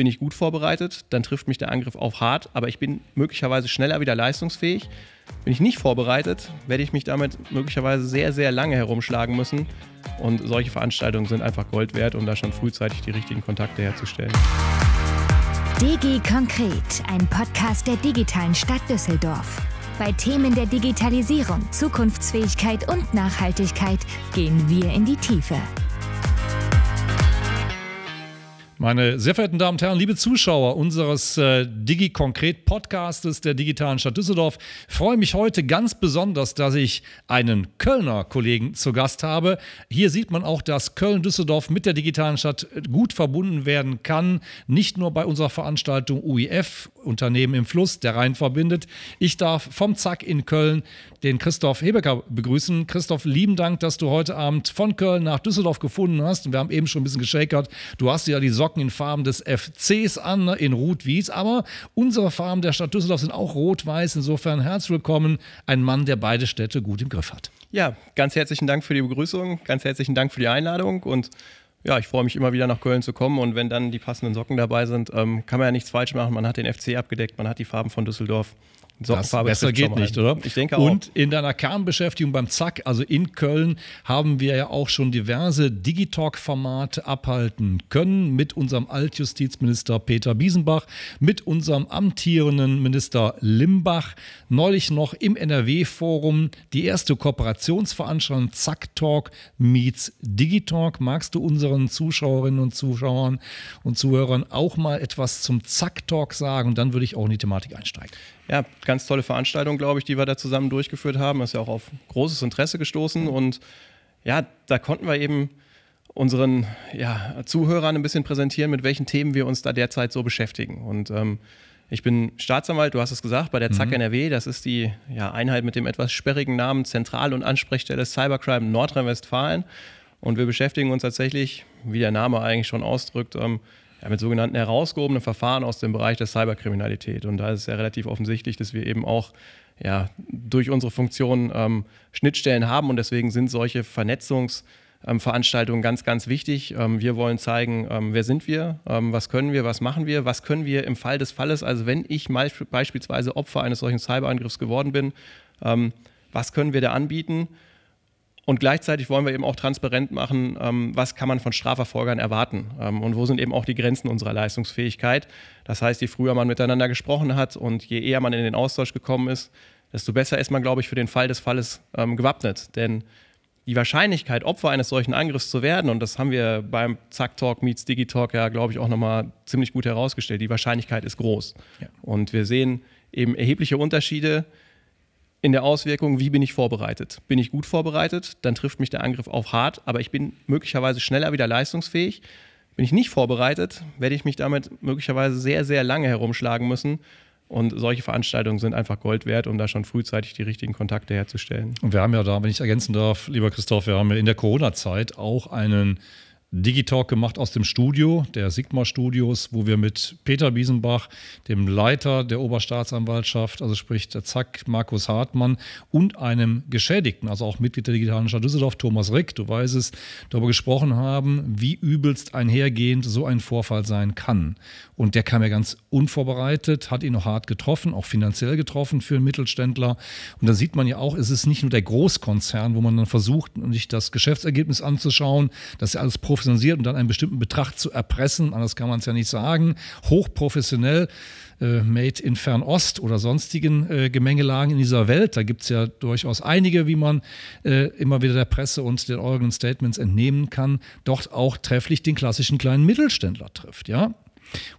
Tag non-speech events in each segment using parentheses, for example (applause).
bin ich gut vorbereitet, dann trifft mich der Angriff auch hart, aber ich bin möglicherweise schneller wieder leistungsfähig. Bin ich nicht vorbereitet, werde ich mich damit möglicherweise sehr, sehr lange herumschlagen müssen. Und solche Veranstaltungen sind einfach Gold wert, um da schon frühzeitig die richtigen Kontakte herzustellen. DG Konkret, ein Podcast der digitalen Stadt Düsseldorf. Bei Themen der Digitalisierung, Zukunftsfähigkeit und Nachhaltigkeit gehen wir in die Tiefe. Meine sehr verehrten Damen und Herren, liebe Zuschauer unseres äh, Digi-Konkret Podcastes der digitalen Stadt Düsseldorf, freue mich heute ganz besonders, dass ich einen Kölner Kollegen zu Gast habe. Hier sieht man auch, dass Köln-Düsseldorf mit der digitalen Stadt gut verbunden werden kann. Nicht nur bei unserer Veranstaltung UIF, Unternehmen im Fluss, der Rhein verbindet. Ich darf vom Zack in Köln den Christoph Hebecker begrüßen. Christoph, lieben Dank, dass du heute Abend von Köln nach Düsseldorf gefunden hast. Wir haben eben schon ein bisschen geschakert. Du hast ja die Socken Socken in Farben des FCs an, ne, in Rot-Wies. Aber unsere Farben der Stadt Düsseldorf sind auch rot-weiß. Insofern herzlich willkommen. Ein Mann, der beide Städte gut im Griff hat. Ja, ganz herzlichen Dank für die Begrüßung. Ganz herzlichen Dank für die Einladung. Und ja, ich freue mich immer wieder nach Köln zu kommen und wenn dann die passenden Socken dabei sind, ähm, kann man ja nichts falsch machen. Man hat den FC abgedeckt, man hat die Farben von Düsseldorf. Sockenfarbe das besser geht nicht, oder? Ich denke auch. Und in deiner Kernbeschäftigung beim Zack, also in Köln, haben wir ja auch schon diverse Digitalk-Formate abhalten können mit unserem Altjustizminister Peter Biesenbach, mit unserem amtierenden Minister Limbach, neulich noch im NRW-Forum die erste Kooperationsveranstaltung Zack Talk meets Digitalk. Magst du unseren Zuschauerinnen und Zuschauern und Zuhörern auch mal etwas zum Zack Talk sagen? Und dann würde ich auch in die Thematik einsteigen ja, ganz tolle Veranstaltung, glaube ich, die wir da zusammen durchgeführt haben. Ist ja auch auf großes Interesse gestoßen und ja, da konnten wir eben unseren ja, Zuhörern ein bisschen präsentieren, mit welchen Themen wir uns da derzeit so beschäftigen. Und ähm, ich bin Staatsanwalt, du hast es gesagt, bei der ZAK mhm. NRW. Das ist die ja, Einheit mit dem etwas sperrigen Namen Zentral- und Ansprechstelle Cybercrime Nordrhein-Westfalen. Und wir beschäftigen uns tatsächlich, wie der Name eigentlich schon ausdrückt, ähm, ja, mit sogenannten herausgehobenen Verfahren aus dem Bereich der Cyberkriminalität. Und da ist es ja relativ offensichtlich, dass wir eben auch ja, durch unsere Funktion ähm, Schnittstellen haben und deswegen sind solche Vernetzungsveranstaltungen ähm, ganz, ganz wichtig. Ähm, wir wollen zeigen, ähm, wer sind wir, was können wir, was machen wir, was können wir im Fall des Falles, also wenn ich beispielsweise Opfer eines solchen Cyberangriffs geworden bin, was können wir da anbieten? Und gleichzeitig wollen wir eben auch transparent machen, ähm, was kann man von Strafverfolgern erwarten ähm, und wo sind eben auch die Grenzen unserer Leistungsfähigkeit. Das heißt, je früher man miteinander gesprochen hat und je eher man in den Austausch gekommen ist, desto besser ist man, glaube ich, für den Fall des Falles ähm, gewappnet. Denn die Wahrscheinlichkeit, Opfer eines solchen Angriffs zu werden, und das haben wir beim Zack Talk meets Digitalk ja, glaube ich, auch nochmal ziemlich gut herausgestellt, die Wahrscheinlichkeit ist groß. Ja. Und wir sehen eben erhebliche Unterschiede in der Auswirkung, wie bin ich vorbereitet? Bin ich gut vorbereitet, dann trifft mich der Angriff auch hart, aber ich bin möglicherweise schneller wieder leistungsfähig. Bin ich nicht vorbereitet, werde ich mich damit möglicherweise sehr, sehr lange herumschlagen müssen. Und solche Veranstaltungen sind einfach Gold wert, um da schon frühzeitig die richtigen Kontakte herzustellen. Und wir haben ja da, wenn ich ergänzen darf, lieber Christoph, wir haben ja in der Corona-Zeit auch einen Digitalk gemacht aus dem Studio, der Sigma Studios, wo wir mit Peter Biesenbach, dem Leiter der Oberstaatsanwaltschaft, also sprich der Zack, Markus Hartmann und einem Geschädigten, also auch Mitglied der digitalen Stadt Düsseldorf, Thomas Rick, du weißt es, darüber gesprochen haben, wie übelst einhergehend so ein Vorfall sein kann. Und der kam ja ganz unvorbereitet, hat ihn noch hart getroffen, auch finanziell getroffen für einen Mittelständler. Und da sieht man ja auch, es ist nicht nur der Großkonzern, wo man dann versucht, sich das Geschäftsergebnis anzuschauen, das ist ja alles professionell professionalisiert und dann einen bestimmten Betrag zu erpressen, anders kann man es ja nicht sagen, hochprofessionell, äh, made in Fernost oder sonstigen äh, Gemengelagen in dieser Welt. Da gibt es ja durchaus einige, wie man äh, immer wieder der Presse und den Oregon Statements entnehmen kann, dort auch trefflich den klassischen kleinen Mittelständler trifft, ja.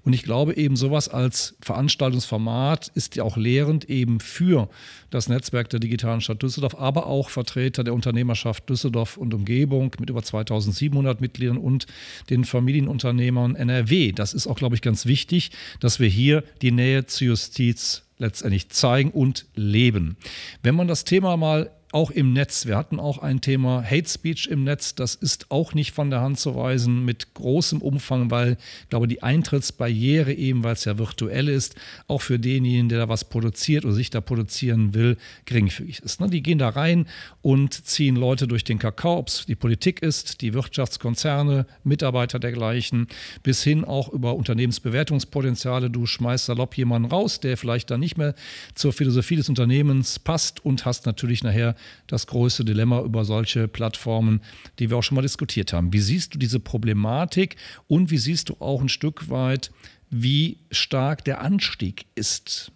Und ich glaube eben sowas als Veranstaltungsformat ist ja auch lehrend eben für das Netzwerk der digitalen Stadt Düsseldorf, aber auch Vertreter der Unternehmerschaft Düsseldorf und Umgebung mit über 2700 Mitgliedern und den Familienunternehmern NRW. Das ist auch, glaube ich, ganz wichtig, dass wir hier die Nähe zur Justiz letztendlich zeigen und leben. Wenn man das Thema mal auch im Netz. Wir hatten auch ein Thema Hate Speech im Netz. Das ist auch nicht von der Hand zu weisen mit großem Umfang, weil ich glaube, die Eintrittsbarriere eben, weil es ja virtuell ist, auch für denjenigen, der da was produziert oder sich da produzieren will, geringfügig ist. Ne? Die gehen da rein und ziehen Leute durch den Kakao, ob es die Politik ist, die Wirtschaftskonzerne, Mitarbeiter dergleichen, bis hin auch über Unternehmensbewertungspotenziale. Du schmeißt salopp jemanden raus, der vielleicht dann nicht mehr zur Philosophie des Unternehmens passt und hast natürlich nachher das größte Dilemma über solche Plattformen, die wir auch schon mal diskutiert haben. Wie siehst du diese Problematik und wie siehst du auch ein Stück weit, wie stark der Anstieg ist?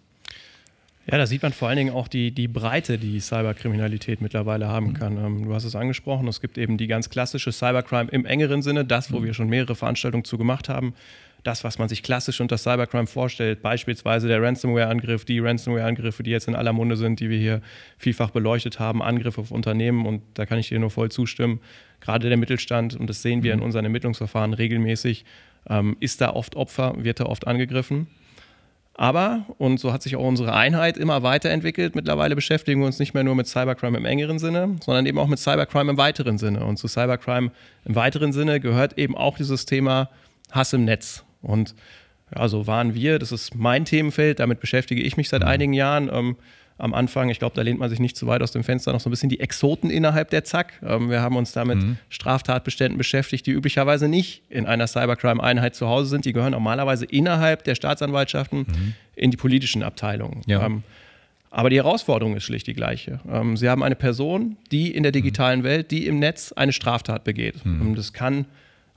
Ja, da sieht man vor allen Dingen auch die, die Breite, die Cyberkriminalität mittlerweile haben kann. Ähm, du hast es angesprochen, es gibt eben die ganz klassische Cybercrime im engeren Sinne, das, wo wir schon mehrere Veranstaltungen zu gemacht haben das, was man sich klassisch unter Cybercrime vorstellt, beispielsweise der Ransomware-Angriff, die Ransomware-Angriffe, die jetzt in aller Munde sind, die wir hier vielfach beleuchtet haben, Angriffe auf Unternehmen und da kann ich dir nur voll zustimmen. Gerade der Mittelstand, und das sehen wir in mhm. unseren Ermittlungsverfahren regelmäßig, ähm, ist da oft Opfer, wird da oft angegriffen. Aber, und so hat sich auch unsere Einheit immer weiterentwickelt, mittlerweile beschäftigen wir uns nicht mehr nur mit Cybercrime im engeren Sinne, sondern eben auch mit Cybercrime im weiteren Sinne. Und zu Cybercrime im weiteren Sinne gehört eben auch dieses Thema Hass im Netz. Und ja, so waren wir. Das ist mein Themenfeld, damit beschäftige ich mich seit mhm. einigen Jahren. Ähm, am Anfang, ich glaube, da lehnt man sich nicht zu weit aus dem Fenster, noch so ein bisschen die Exoten innerhalb der ZAK. Ähm, wir haben uns da mit mhm. Straftatbeständen beschäftigt, die üblicherweise nicht in einer Cybercrime-Einheit zu Hause sind. Die gehören normalerweise innerhalb der Staatsanwaltschaften mhm. in die politischen Abteilungen. Ja. Ähm, aber die Herausforderung ist schlicht die gleiche. Ähm, Sie haben eine Person, die in der digitalen mhm. Welt, die im Netz eine Straftat begeht. Mhm. Das kann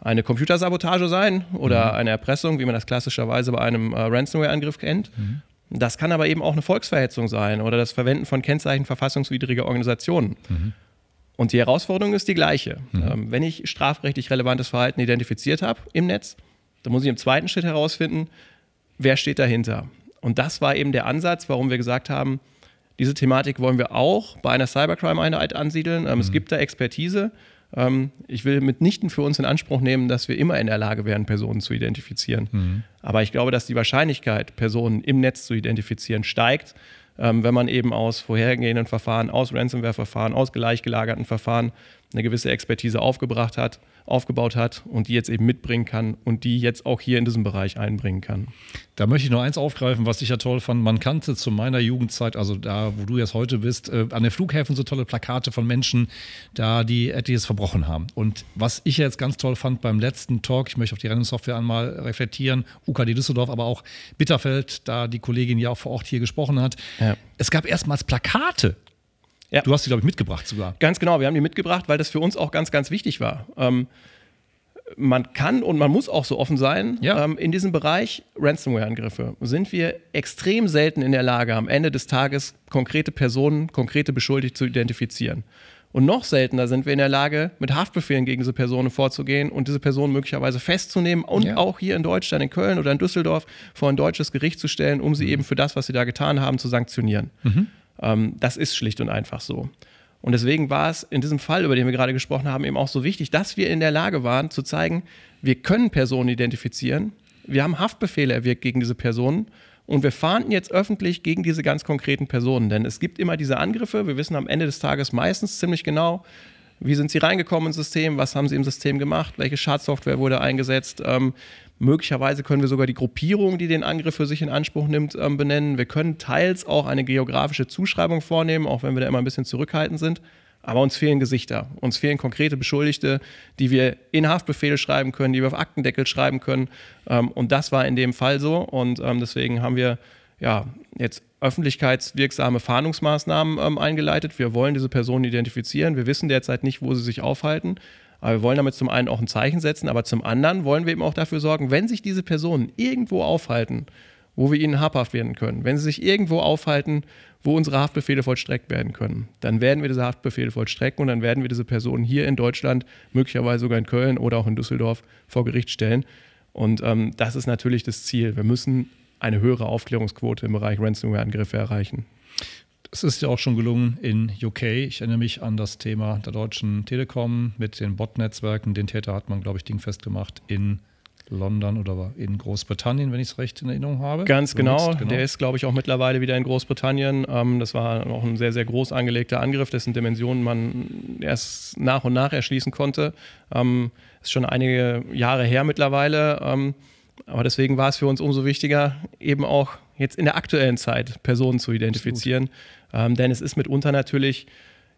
eine Computersabotage sein oder mhm. eine Erpressung, wie man das klassischerweise bei einem äh, Ransomware-Angriff kennt. Mhm. Das kann aber eben auch eine Volksverhetzung sein oder das Verwenden von Kennzeichen verfassungswidriger Organisationen. Mhm. Und die Herausforderung ist die gleiche. Mhm. Ähm, wenn ich strafrechtlich relevantes Verhalten identifiziert habe im Netz, dann muss ich im zweiten Schritt herausfinden, wer steht dahinter. Und das war eben der Ansatz, warum wir gesagt haben, diese Thematik wollen wir auch bei einer Cybercrime-Einheit ansiedeln. Ähm, es mhm. gibt da Expertise ähm, ich will mitnichten für uns in Anspruch nehmen, dass wir immer in der Lage wären, Personen zu identifizieren. Mhm. Aber ich glaube, dass die Wahrscheinlichkeit, Personen im Netz zu identifizieren, steigt, ähm, wenn man eben aus vorhergehenden Verfahren, aus Ransomware-Verfahren, aus gleichgelagerten Verfahren eine gewisse Expertise aufgebracht hat aufgebaut hat und die jetzt eben mitbringen kann und die jetzt auch hier in diesem Bereich einbringen kann. Da möchte ich noch eins aufgreifen, was ich ja toll fand. Man kannte zu meiner Jugendzeit, also da, wo du jetzt heute bist, äh, an den Flughäfen so tolle Plakate von Menschen, da die etliches verbrochen haben. Und was ich jetzt ganz toll fand beim letzten Talk, ich möchte auf die Rennsoftware einmal reflektieren, UKD Düsseldorf, aber auch Bitterfeld, da die Kollegin ja auch vor Ort hier gesprochen hat. Ja. Es gab erstmals Plakate ja. Du hast die, glaube ich, mitgebracht sogar. Ganz genau, wir haben die mitgebracht, weil das für uns auch ganz, ganz wichtig war. Ähm, man kann und man muss auch so offen sein, ja. ähm, in diesem Bereich Ransomware-Angriffe sind wir extrem selten in der Lage, am Ende des Tages konkrete Personen, konkrete Beschuldigte zu identifizieren. Und noch seltener sind wir in der Lage, mit Haftbefehlen gegen diese Personen vorzugehen und diese Personen möglicherweise festzunehmen und ja. auch hier in Deutschland, in Köln oder in Düsseldorf vor ein deutsches Gericht zu stellen, um sie mhm. eben für das, was sie da getan haben, zu sanktionieren. Mhm. Ähm, das ist schlicht und einfach so. Und deswegen war es in diesem Fall, über den wir gerade gesprochen haben, eben auch so wichtig, dass wir in der Lage waren zu zeigen, wir können Personen identifizieren, wir haben Haftbefehle erwirkt gegen diese Personen und wir fahnden jetzt öffentlich gegen diese ganz konkreten Personen. Denn es gibt immer diese Angriffe, wir wissen am Ende des Tages meistens ziemlich genau, wie sind sie reingekommen ins System, was haben sie im System gemacht, welche Schadsoftware wurde eingesetzt, ähm, Möglicherweise können wir sogar die Gruppierung, die den Angriff für sich in Anspruch nimmt, ähm, benennen. Wir können teils auch eine geografische Zuschreibung vornehmen, auch wenn wir da immer ein bisschen zurückhaltend sind. Aber uns fehlen Gesichter. Uns fehlen konkrete Beschuldigte, die wir in Haftbefehle schreiben können, die wir auf Aktendeckel schreiben können. Ähm, und das war in dem Fall so. Und ähm, deswegen haben wir ja, jetzt öffentlichkeitswirksame Fahndungsmaßnahmen ähm, eingeleitet. Wir wollen diese Personen identifizieren. Wir wissen derzeit nicht, wo sie sich aufhalten. Aber wir wollen damit zum einen auch ein Zeichen setzen, aber zum anderen wollen wir eben auch dafür sorgen, wenn sich diese Personen irgendwo aufhalten, wo wir ihnen habhaft werden können, wenn sie sich irgendwo aufhalten, wo unsere Haftbefehle vollstreckt werden können, dann werden wir diese Haftbefehle vollstrecken und dann werden wir diese Personen hier in Deutschland, möglicherweise sogar in Köln oder auch in Düsseldorf vor Gericht stellen. Und ähm, das ist natürlich das Ziel. Wir müssen eine höhere Aufklärungsquote im Bereich Ransomware-Angriffe erreichen. Es ist ja auch schon gelungen in UK. Ich erinnere mich an das Thema der Deutschen Telekom mit den Bot-Netzwerken. Den Täter hat man, glaube ich, dingfest gemacht in London oder in Großbritannien, wenn ich es recht in Erinnerung habe. Ganz genau. genau. Der ist, glaube ich, auch mittlerweile wieder in Großbritannien. Ähm, das war auch ein sehr, sehr groß angelegter Angriff, dessen Dimensionen man erst nach und nach erschließen konnte. Ähm, ist schon einige Jahre her mittlerweile. Ähm, aber deswegen war es für uns umso wichtiger, eben auch jetzt in der aktuellen Zeit Personen zu identifizieren. Ähm, denn es ist mitunter natürlich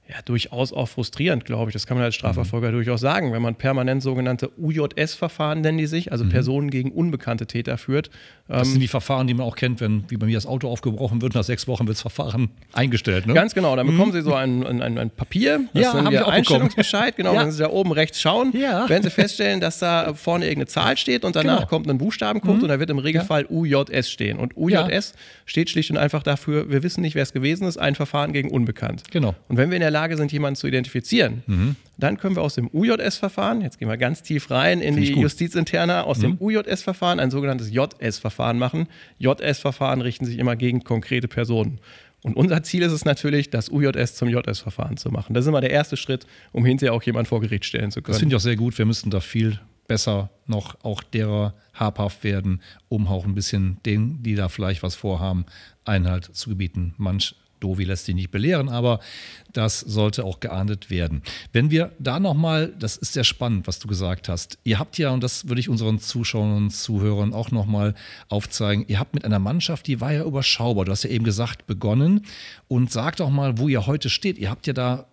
ja, durchaus auch frustrierend, glaube ich. Das kann man als Strafverfolger mhm. durchaus sagen, wenn man permanent sogenannte UJS-Verfahren nennen die sich, also mhm. Personen gegen unbekannte Täter führt. Das ähm, sind die Verfahren, die man auch kennt, wenn wie bei mir das Auto aufgebrochen wird, nach sechs Wochen wird das Verfahren eingestellt. Ne? Ganz genau, dann bekommen mhm. Sie so ein, ein, ein Papier, das ja, haben wir Einstellungsbescheid, genau, (laughs) ja. wenn Sie da oben rechts schauen, ja. werden Sie feststellen, dass da vorne irgendeine Zahl steht und danach genau. kommt ein Buchstabencode mhm. und da wird im Regelfall UJS stehen. Und UJS steht schlicht und einfach dafür, wir wissen nicht, wer es gewesen ist, ein Verfahren gegen unbekannt. Genau. Und wenn wir in der Lage Lage sind, jemanden zu identifizieren, mhm. dann können wir aus dem UJS-Verfahren, jetzt gehen wir ganz tief rein in Find die Justizinterna, aus mhm. dem UJS-Verfahren ein sogenanntes JS-Verfahren machen. JS-Verfahren richten sich immer gegen konkrete Personen. Und unser Ziel ist es natürlich, das UJS zum JS-Verfahren zu machen. Das ist immer der erste Schritt, um hinterher auch jemanden vor Gericht stellen zu können. Das finde ich auch sehr gut. Wir müssten da viel besser noch auch derer habhaft werden, um auch ein bisschen denen, die da vielleicht was vorhaben, Einhalt zu gebieten. Manch Dovi lässt sich nicht belehren, aber das sollte auch geahndet werden. Wenn wir da nochmal, das ist sehr spannend, was du gesagt hast. Ihr habt ja, und das würde ich unseren Zuschauern und Zuhörern auch nochmal aufzeigen, ihr habt mit einer Mannschaft, die war ja überschaubar. Du hast ja eben gesagt, begonnen. Und sag doch mal, wo ihr heute steht. Ihr habt ja da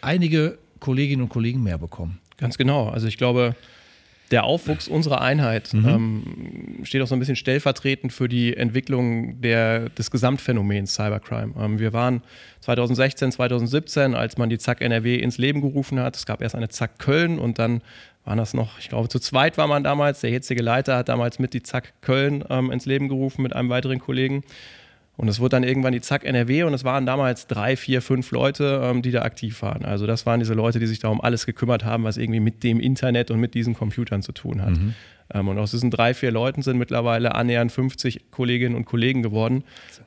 einige Kolleginnen und Kollegen mehr bekommen. Ganz genau. Also ich glaube, der Aufwuchs unserer Einheit mhm. ähm, steht auch so ein bisschen stellvertretend für die Entwicklung der, des Gesamtphänomens Cybercrime. Ähm, wir waren 2016, 2017, als man die ZAK NRW ins Leben gerufen hat. Es gab erst eine ZAK Köln und dann waren das noch, ich glaube, zu zweit war man damals. Der jetzige Leiter hat damals mit die ZAK Köln ähm, ins Leben gerufen mit einem weiteren Kollegen. Und es wurde dann irgendwann die Zack NRW und es waren damals drei, vier, fünf Leute, ähm, die da aktiv waren. Also das waren diese Leute, die sich da um alles gekümmert haben, was irgendwie mit dem Internet und mit diesen Computern zu tun hat. Mhm. Ähm, und aus diesen drei, vier Leuten sind mittlerweile annähernd 50 Kolleginnen und Kollegen geworden,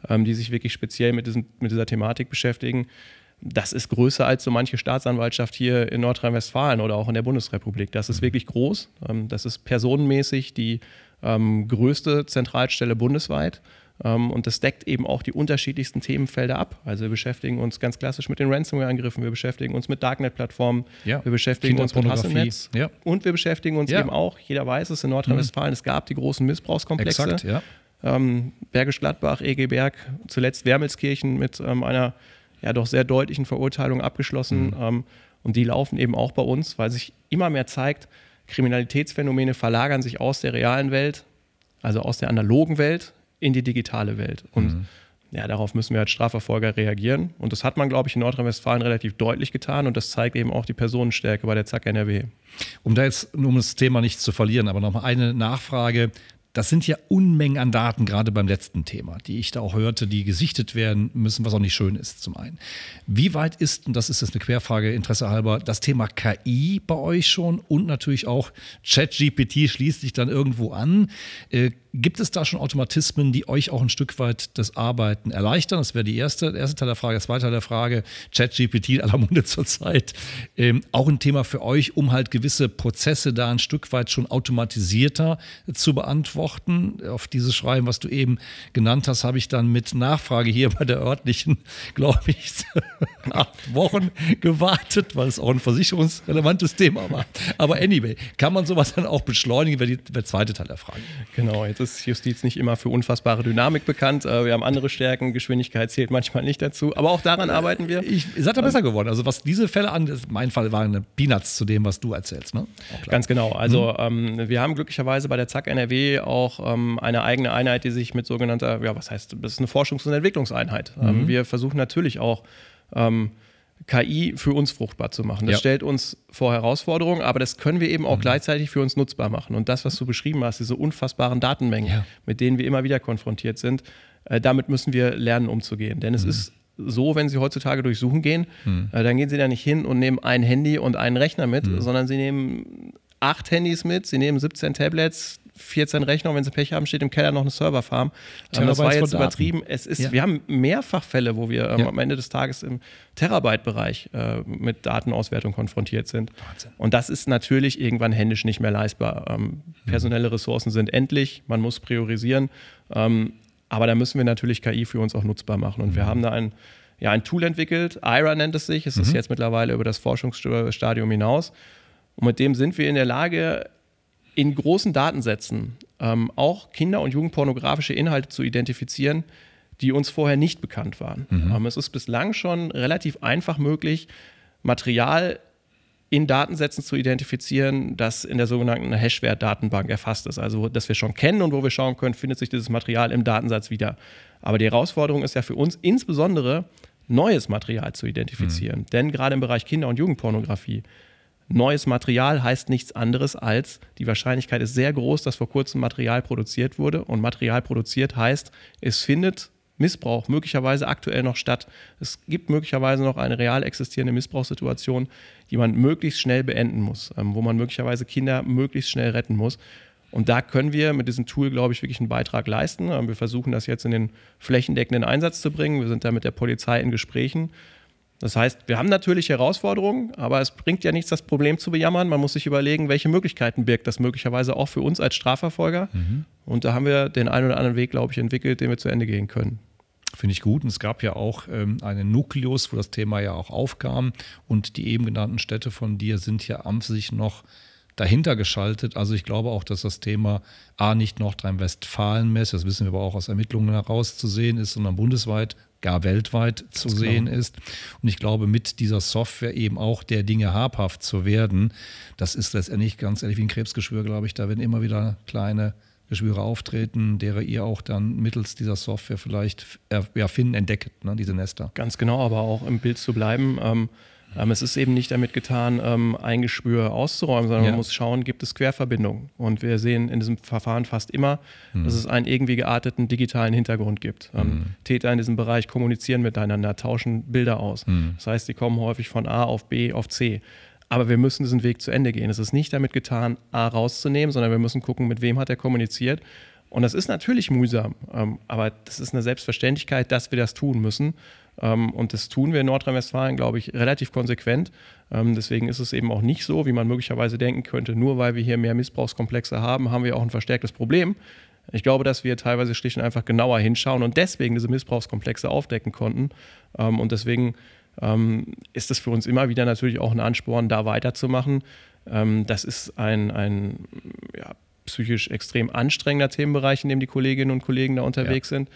ähm, die sich wirklich speziell mit, diesem, mit dieser Thematik beschäftigen. Das ist größer als so manche Staatsanwaltschaft hier in Nordrhein-Westfalen oder auch in der Bundesrepublik. Das ist mhm. wirklich groß. Ähm, das ist personenmäßig die ähm, größte Zentralstelle bundesweit. Ähm, und das deckt eben auch die unterschiedlichsten Themenfelder ab. Also wir beschäftigen uns ganz klassisch mit den Ransomware-Angriffen, wir beschäftigen uns mit Darknet-Plattformen, ja. wir beschäftigen uns mit Hasselnetz ja. und wir beschäftigen uns ja. eben auch, jeder weiß es, in Nordrhein-Westfalen, mhm. es gab die großen Missbrauchskomplexe. Exakt, ja. Ähm, Bergisch Gladbach, EG Berg, zuletzt Wermelskirchen mit ähm, einer ja doch sehr deutlichen Verurteilung abgeschlossen. Mhm. Ähm, und die laufen eben auch bei uns, weil sich immer mehr zeigt, Kriminalitätsphänomene verlagern sich aus der realen Welt, also aus der analogen Welt in die digitale Welt. Und mhm. ja, darauf müssen wir als Strafverfolger reagieren. Und das hat man, glaube ich, in Nordrhein-Westfalen relativ deutlich getan. Und das zeigt eben auch die Personenstärke bei der ZAK NRW. Um da jetzt, um das Thema nicht zu verlieren, aber nochmal eine Nachfrage. Das sind ja Unmengen an Daten, gerade beim letzten Thema, die ich da auch hörte, die gesichtet werden müssen, was auch nicht schön ist zum einen. Wie weit ist, und das ist jetzt eine Querfrage, Interesse halber, das Thema KI bei euch schon und natürlich auch ChatGPT schließt sich dann irgendwo an. Äh, Gibt es da schon Automatismen, die euch auch ein Stück weit das Arbeiten erleichtern? Das wäre die erste, der erste Teil der Frage. Der zweite Teil der Frage, ChatGPT aller Munde (laughs) zurzeit, ähm, auch ein Thema für euch, um halt gewisse Prozesse da ein Stück weit schon automatisierter zu beantworten. Auf dieses Schreiben, was du eben genannt hast, habe ich dann mit Nachfrage hier bei der örtlichen, (laughs) glaube ich, (laughs) acht Wochen gewartet, weil es auch ein versicherungsrelevantes Thema war. Aber anyway, kann man sowas dann auch beschleunigen, wäre der zweite Teil der Frage. Genau, jetzt ist Justiz nicht immer für unfassbare Dynamik bekannt. Äh, wir haben andere Stärken, Geschwindigkeit zählt manchmal nicht dazu, aber auch daran arbeiten wir. Ich, seid da besser geworden. Also was diese Fälle an, mein Fall waren eine Peanuts zu dem, was du erzählst. Ne? Ganz genau. Also mhm. ähm, wir haben glücklicherweise bei der ZAK NRW auch ähm, eine eigene Einheit, die sich mit sogenannter, ja was heißt, das ist eine Forschungs- und Entwicklungseinheit. Ähm, mhm. wir versuchen natürlich auch ähm, KI für uns fruchtbar zu machen. Das ja. stellt uns vor Herausforderungen, aber das können wir eben auch mhm. gleichzeitig für uns nutzbar machen. Und das, was du beschrieben hast, diese unfassbaren Datenmengen, ja. mit denen wir immer wieder konfrontiert sind, äh, damit müssen wir lernen, umzugehen. Denn es mhm. ist so, wenn Sie heutzutage durchsuchen gehen, mhm. äh, dann gehen Sie da nicht hin und nehmen ein Handy und einen Rechner mit, mhm. sondern Sie nehmen acht Handys mit, Sie nehmen 17 Tablets, 14 Rechner und wenn sie Pech haben, steht im Keller noch eine Serverfarm. Ähm, das war jetzt übertrieben. Es ist, ja. Wir haben mehrfach Fälle, wo wir ähm, ja. am Ende des Tages im Terabyte-Bereich äh, mit Datenauswertung konfrontiert sind. Wahnsinn. Und das ist natürlich irgendwann händisch nicht mehr leistbar. Ähm, personelle Ressourcen sind endlich, man muss priorisieren. Ähm, aber da müssen wir natürlich KI für uns auch nutzbar machen. Und mhm. wir haben da ein, ja, ein Tool entwickelt, IRA nennt es sich. Es mhm. ist jetzt mittlerweile über das Forschungsstadium hinaus. Und mit dem sind wir in der Lage, in großen Datensätzen ähm, auch Kinder- und Jugendpornografische Inhalte zu identifizieren, die uns vorher nicht bekannt waren. Mhm. Ähm, es ist bislang schon relativ einfach möglich, Material in Datensätzen zu identifizieren, das in der sogenannten Hashwert-Datenbank erfasst ist. Also, das wir schon kennen und wo wir schauen können, findet sich dieses Material im Datensatz wieder. Aber die Herausforderung ist ja für uns insbesondere, neues Material zu identifizieren. Mhm. Denn gerade im Bereich Kinder- und Jugendpornografie neues Material heißt nichts anderes als, die Wahrscheinlichkeit ist sehr groß, dass vor kurzem Material produziert wurde. Und Material produziert heißt, es findet Missbrauch möglicherweise aktuell noch statt. Es gibt möglicherweise noch eine real existierende Missbrauchssituation, die man möglichst schnell beenden muss, ähm, wo man möglicherweise Kinder möglichst schnell retten muss. Und da können wir mit diesem Tool, glaube ich, wirklich einen Beitrag leisten. Ähm, wir versuchen das jetzt in den flächendeckenden Einsatz zu bringen. Wir sind da mit der Polizei in Gesprächen. Das heißt, wir haben natürlich Herausforderungen, aber es bringt ja nichts, das Problem zu bejammern. Man muss sich überlegen, welche Möglichkeiten birgt das möglicherweise auch für uns als Strafverfolger. Mhm. Und da haben wir den einen oder anderen Weg, glaube ich, entwickelt, den wir zu Ende gehen können. Finde ich gut. Und es gab ja auch ähm, einen Nukleus, wo das Thema ja auch aufkam. Und die eben genannten Städte von dir sind ja am sich noch dahinter geschaltet. Also ich glaube auch, dass das Thema A nicht Nordrhein-Westfalen-mäßig, das wissen wir aber auch aus Ermittlungen heraus zu sehen ist, sondern bundesweit gar weltweit zu Ganz sehen genau. ist. Und ich glaube, mit dieser Software eben auch der Dinge habhaft zu werden, das ist letztendlich ganz ehrlich wie ein Krebsgeschwür, glaube ich. Da werden immer wieder kleine Geschwüre auftreten, derer ihr auch dann mittels dieser Software vielleicht erfinden, entdeckt, ne, diese Nester. Ganz genau, aber auch im Bild zu bleiben. Ähm, ähm, es ist eben nicht damit getan, ähm, ein Geschwür auszuräumen, sondern ja. man muss schauen, gibt es Querverbindungen. Und wir sehen in diesem Verfahren fast immer, mhm. dass es einen irgendwie gearteten digitalen Hintergrund gibt. Ähm, mhm. Täter in diesem Bereich kommunizieren miteinander, tauschen Bilder aus. Mhm. Das heißt, sie kommen häufig von A auf B auf C. Aber wir müssen diesen Weg zu Ende gehen. Es ist nicht damit getan, A rauszunehmen, sondern wir müssen gucken, mit wem hat er kommuniziert. Und das ist natürlich mühsam, ähm, aber das ist eine Selbstverständlichkeit, dass wir das tun müssen. Ähm, und das tun wir in Nordrhein-Westfalen, glaube ich, relativ konsequent. Ähm, deswegen ist es eben auch nicht so, wie man möglicherweise denken könnte, nur weil wir hier mehr Missbrauchskomplexe haben, haben wir auch ein verstärktes Problem. Ich glaube, dass wir teilweise schlicht und einfach genauer hinschauen und deswegen diese Missbrauchskomplexe aufdecken konnten. Ähm, und deswegen ist es für uns immer wieder natürlich auch ein Ansporn, da weiterzumachen. das ist ein, ein ja, psychisch extrem anstrengender Themenbereich, in dem die Kolleginnen und Kollegen da unterwegs ja. sind.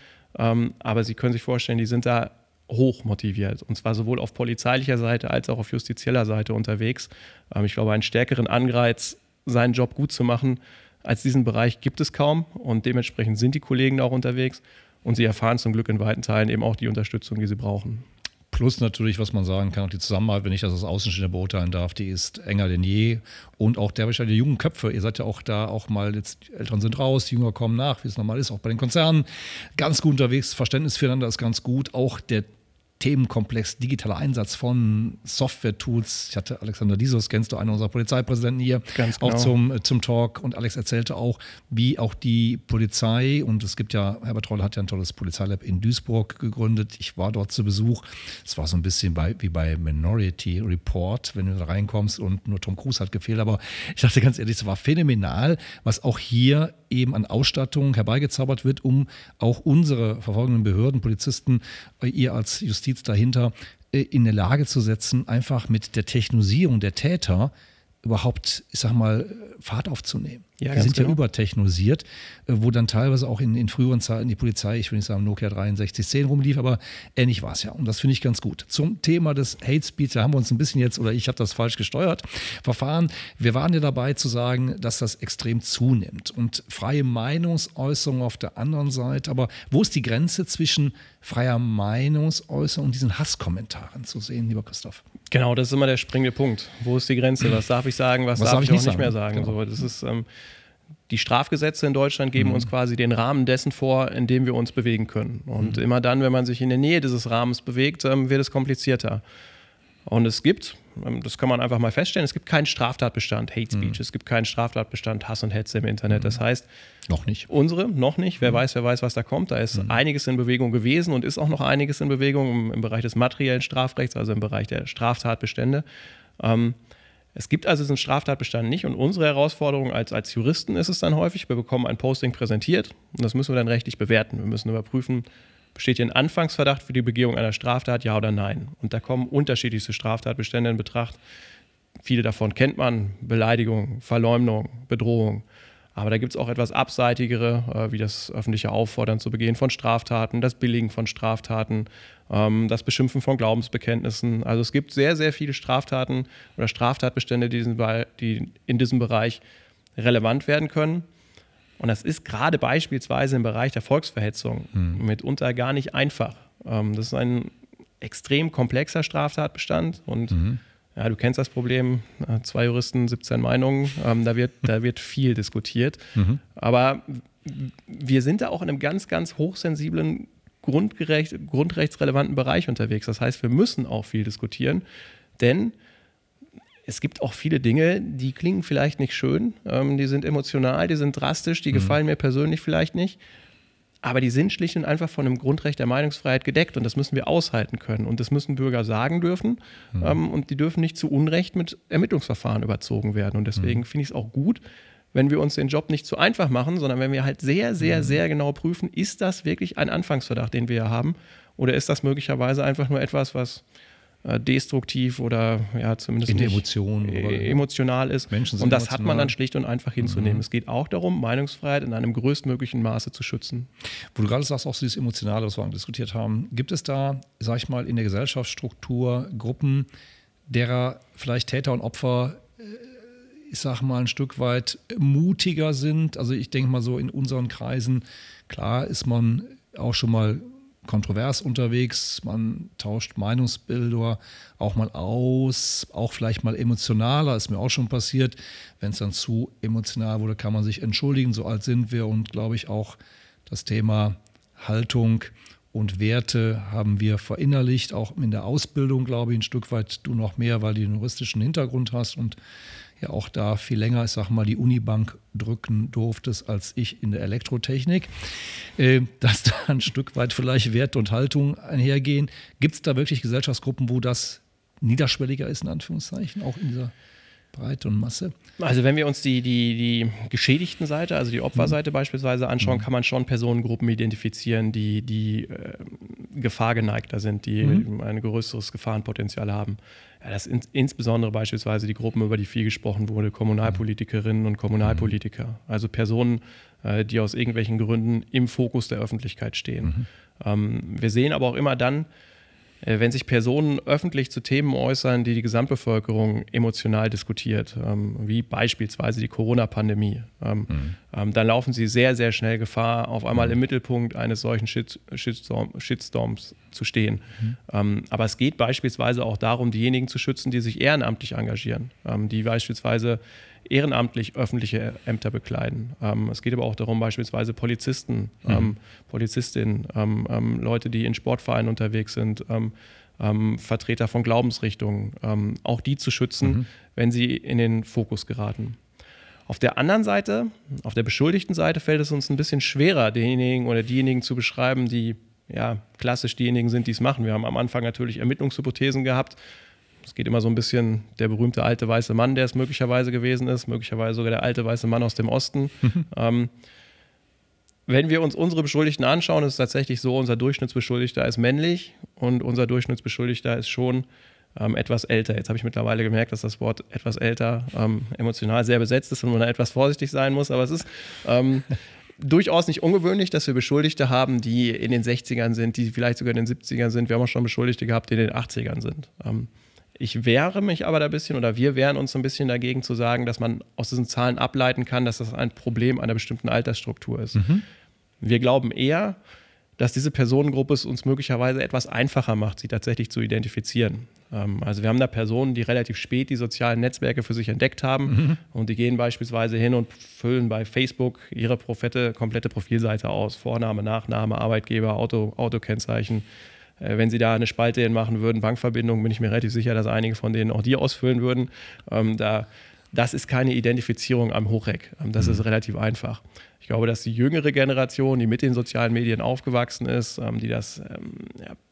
aber Sie können sich vorstellen, die sind da hoch motiviert. Und zwar sowohl auf polizeilicher Seite als auch auf justizieller Seite unterwegs. Ähm, ich glaube, einen stärkeren Anreiz, seinen Job gut zu machen, als diesen Bereich gibt es kaum. Und dementsprechend sind die Kollegen auch unterwegs. Und sie erfahren zum Glück in weiten Teilen eben auch die Unterstützung, die sie brauchen. Plus natürlich, was man sagen kann, auch die Zusammenarbeit, wenn ich das als Außenstehender beurteilen darf, die ist enger denn je. Und auch der Bescheid der jungen Köpfe. Ihr seid ja auch da auch mal, jetzt die Eltern sind raus, die Jünger kommen nach, wie es normal ist, auch bei den Konzernen. Ganz gut unterwegs, Verständnis füreinander ist ganz gut. Auch der Themenkomplex digitaler Einsatz von Software-Tools. Ich hatte Alexander Diesos, kennst du, einer unserer Polizeipräsidenten hier, Ganz genau. auch zum, äh, zum Talk. Und Alex erzählte auch, wie auch die Polizei, und es gibt ja, Herbert Troll hat ja ein tolles Polizeilab in Duisburg gegründet. Ich war dort zu Besuch. Es war so ein bisschen bei, wie bei Minority Report, wenn du da reinkommst und nur Tom Cruise hat gefehlt. Aber ich dachte ganz ehrlich, es war phänomenal, was auch hier eben an Ausstattung herbeigezaubert wird, um auch unsere verfolgenden Behörden, Polizisten, äh, ihr als Justiz Justiz dahinter äh, in der Lage zu setzen, einfach mit der Technosierung der Täter überhaupt, ich sag mal, Fahrt aufzunehmen. Ja, die sind genau. ja übertechnisiert, äh, wo dann teilweise auch in, in früheren Zeiten die Polizei, ich will nicht sagen Nokia 6310 rumlief, aber ähnlich war es ja. Und das finde ich ganz gut. Zum Thema des Hate Speech, da haben wir uns ein bisschen jetzt, oder ich habe das falsch gesteuert, verfahren. Wir waren ja dabei zu sagen, dass das extrem zunimmt. Und freie Meinungsäußerung auf der anderen Seite. Aber wo ist die Grenze zwischen freier Meinungsäußerung und diesen Hasskommentaren zu sehen, lieber Christoph? Genau, das ist immer der springende Punkt. Wo ist die Grenze? Was darf ich sagen, was, was darf, ich, auch nicht sagen? mehr sagen? Genau. So, das ist, ähm, die Strafgesetze in Deutschland geben mhm. uns quasi den Rahmen dessen vor, in dem wir uns bewegen können. Und mhm. immer dann, wenn man sich in der Nähe dieses Rahmens bewegt, ähm, wird es komplizierter. Und es gibt Ähm, das kann man einfach mal feststellen. Es gibt keinen Straftatbestand Hate Speech. Mhm. Es gibt keinen Straftatbestand Hass und Hetze im Internet. Das mhm. heißt, noch nicht. Unsere, noch nicht. Wer mhm. weiß, wer weiß, was da kommt. Da ist mhm. einiges in Bewegung gewesen und ist auch noch einiges in Bewegung im, im Bereich des materiellen Strafrechts, also im Bereich der Straftatbestände. Ähm, es gibt also diesen Straftatbestand nicht und unsere Herausforderung als, als Juristen ist es dann häufig, wir bekommen ein Posting präsentiert und das müssen wir dann rechtlich bewerten. Wir müssen überprüfen, besteht hier ein Anfangsverdacht für die Begehung einer Straftat, ja oder nein. Und da kommen unterschiedlichste Straftatbestände in Betracht. Viele davon kennt man, Beleidigung, Verleumdung, Bedrohung. Aber da gibt es auch etwas abseitigere, äh, wie das öffentliche Auffordern zu begehen von Straftaten, das Billigen von Straftaten, das Beschimpfen von Glaubensbekenntnissen. Also es gibt sehr, sehr viele Straftaten oder Straftatbestände, die, in diesem Bereich relevant werden können. Und das ist gerade beispielsweise im Bereich der Volksverhetzung mhm. mitunter gar nicht einfach. Ähm, das ist ein extrem komplexer Straftatbestand und mhm. Ja, du kennst das Problem, äh, zwei Juristen, 17 Meinungen, ähm, da, wird, da wird viel diskutiert. Mhm. Aber wir sind da auch in einem ganz, ganz hochsensiblen, grundgerecht, grundrechtsrelevanten Bereich unterwegs. Das heißt, wir müssen auch viel diskutieren, denn es gibt auch viele Dinge, die klingen vielleicht nicht schön, ähm, die sind emotional, die sind drastisch, die mhm. gefallen mir persönlich vielleicht nicht aber die sind schlicht und einfach von einem Grundrecht der Meinungsfreiheit gedeckt und das müssen wir aushalten können und das müssen Bürger sagen dürfen mhm. ähm, und die dürfen nicht zu Unrecht mit Ermittlungsverfahren überzogen werden und deswegen mhm. finde ich es auch gut, wenn wir uns den Job nicht zu einfach machen, sondern wenn wir halt sehr, sehr, mhm. sehr genau prüfen, ist das wirklich ein Anfangsverdacht, den wir haben oder ist das möglicherweise einfach nur etwas, was äh, destruktiv oder ja zumindest in Emotionen äh, emotional ist. Menschen und das emotional. hat man dann schlicht und einfach hinzunehmen. Mhm. Es geht auch darum, Meinungsfreiheit in einem größtmöglichen Maße zu schützen. Wo du gerade sagst, auch dieses Emotionale, was wir diskutiert haben, gibt es da, sag ich mal, in der Gesellschaftsstruktur Gruppen, derer vielleicht Täter und Opfer ich sag mal, ein Stück weit mutiger sind. Also ich denke mal so in unseren Kreisen, klar ist man auch schon mal kontrovers unterwegs, man tauscht Meinungsbilder auch mal aus, auch vielleicht mal emotionaler, ist mir auch schon passiert. Wenn es dann zu emotional wurde, kann man sich entschuldigen, so alt sind wir und glaube ich auch das Thema Haltung und Werte haben wir verinnerlicht, auch in der Ausbildung, glaube ich, ein Stück weit du noch mehr, weil du den juristischen Hintergrund hast und ja auch da viel länger, ich sag mal, die Unibank drücken durftest als ich in der Elektrotechnik, äh, dass da ein Stück weit vielleicht Wert und Haltung einhergehen. Gibt es da wirklich Gesellschaftsgruppen, wo das niederschwelliger ist, in Anführungszeichen, auch in dieser Breite und Masse? Also wenn wir uns die, die, die geschädigten Seite, also die Opferseite mhm. beispielsweise anschauen, mhm. kann man schon Personengruppen identifizieren, die, die äh, gefahrgeneigter sind, die mhm. ein größeres Gefahrenpotenzial haben. Ja, das in, insbesondere beispielsweise die Gruppen, über die viel gesprochen wurde, Kommunalpolitikerinnen und Kommunalpolitiker. Mhm. Also Personen, äh, die aus irgendwelchen Gründen im Fokus der Öffentlichkeit stehen. Mhm. Ähm, wir sehen aber auch immer dann, wenn sich Personen öffentlich zu Themen äußern, die die Gesamtbevölkerung emotional diskutiert, ähm, wie beispielsweise die Corona-Pandemie, ähm, mhm. Ähm, dann laufen sie sehr, sehr schnell Gefahr, auf einmal mhm. im Mittelpunkt eines solchen Shit Shitstorm, Shitstorms zu stehen. Mhm. aber es geht beispielsweise auch darum, diejenigen zu schützen, die sich ehrenamtlich engagieren, die beispielsweise ehrenamtlich öffentliche Ämter bekleiden. Ähm, es geht aber auch darum, beispielsweise Polizisten, mhm. ähm, Polizistinnen, ähm, ähm Leute, die in Sportvereinen unterwegs sind, Vertreter von Glaubensrichtungen, auch die zu schützen, mhm. wenn sie in den Fokus geraten. Auf der anderen Seite, auf der beschuldigten Seite, fällt es uns ein bisschen schwerer, denjenigen oder diejenigen zu beschreiben, die ja klassisch diejenigen sind, die es machen. Wir haben am Anfang natürlich Ermittlungshypothesen gehabt es geht immer so ein bisschen der berühmte alte weiße Mann, der es möglicherweise gewesen ist, möglicherweise sogar der alte weiße Mann aus dem Osten. (laughs) ähm, wenn wir uns unsere Beschuldigten anschauen, ist es tatsächlich so, unser Durchschnittsbeschuldigter ist männlich und unser Durchschnittsbeschuldigter ist schon ähm, etwas älter. Jetzt habe ich mittlerweile gemerkt, dass das Wort etwas älter ähm, emotional sehr besetzt ist und man da etwas vorsichtig sein muss, aber es ist ähm, (laughs) durchaus nicht ungewöhnlich, dass wir Beschuldigte haben, die in den 60ern sind, die vielleicht sogar in den 70ern sind. Wir haben auch schon Beschuldigte gehabt, die in den 80ern sind. Ähm, ich wehre mich aber da ein bisschen oder wir wehren uns ein bisschen dagegen zu sagen, dass man aus diesen Zahlen ableiten kann, dass das ein Problem einer bestimmten Altersstruktur ist. Mhm. Wir glauben eher, dass diese Personengruppe es uns möglicherweise etwas einfacher macht, sie tatsächlich zu identifizieren. Ähm, also wir haben da Personen, die relativ spät die sozialen Netzwerke für sich entdeckt haben mhm. und die gehen beispielsweise hin und füllen bei Facebook ihre Profette, komplette Profilseite aus. Vorname, Nachname, Arbeitgeber, Auto, Autokennzeichen wenn sie da eine Spalte machen würden, Bankverbindung, bin ich mir relativ sicher, dass einige von denen auch die ausfüllen würden. Ähm, da, das ist keine Identifizierung am Hochreck. Ähm, das mhm. ist relativ einfach. Ich glaube, dass die jüngere Generation, die mit den sozialen Medien aufgewachsen ist, ähm, die das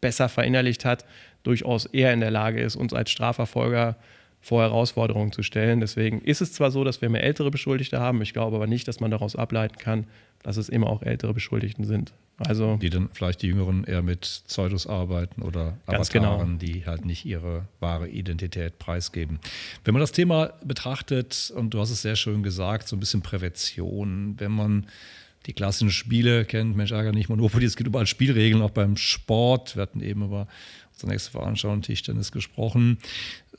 besser verinnerlicht hat, durchaus eher in der Lage ist, uns als Strafverfolger vor Herausforderungen zu stellen. Deswegen ist es zwar so, dass wir mehr ältere Beschuldigte haben, ich glaube aber nicht, dass man daraus ableiten kann, dass es immer auch ältere Beschuldigten sind. Also die dann vielleicht die Jüngeren eher mit Pseudos arbeiten oder Avataren, genau. die halt nicht ihre wahre Identität preisgeben. Wenn man das Thema betrachtet, und du hast es sehr schön gesagt, so ein bisschen Prävention, wenn man die klassischen Spiele kennt, Mensch, ärger nicht Monopoly, (laughs) es gibt überall Spielregeln, auch beim Sport. Wir hatten eben über nächste Veranstaltung Tischtennis gesprochen.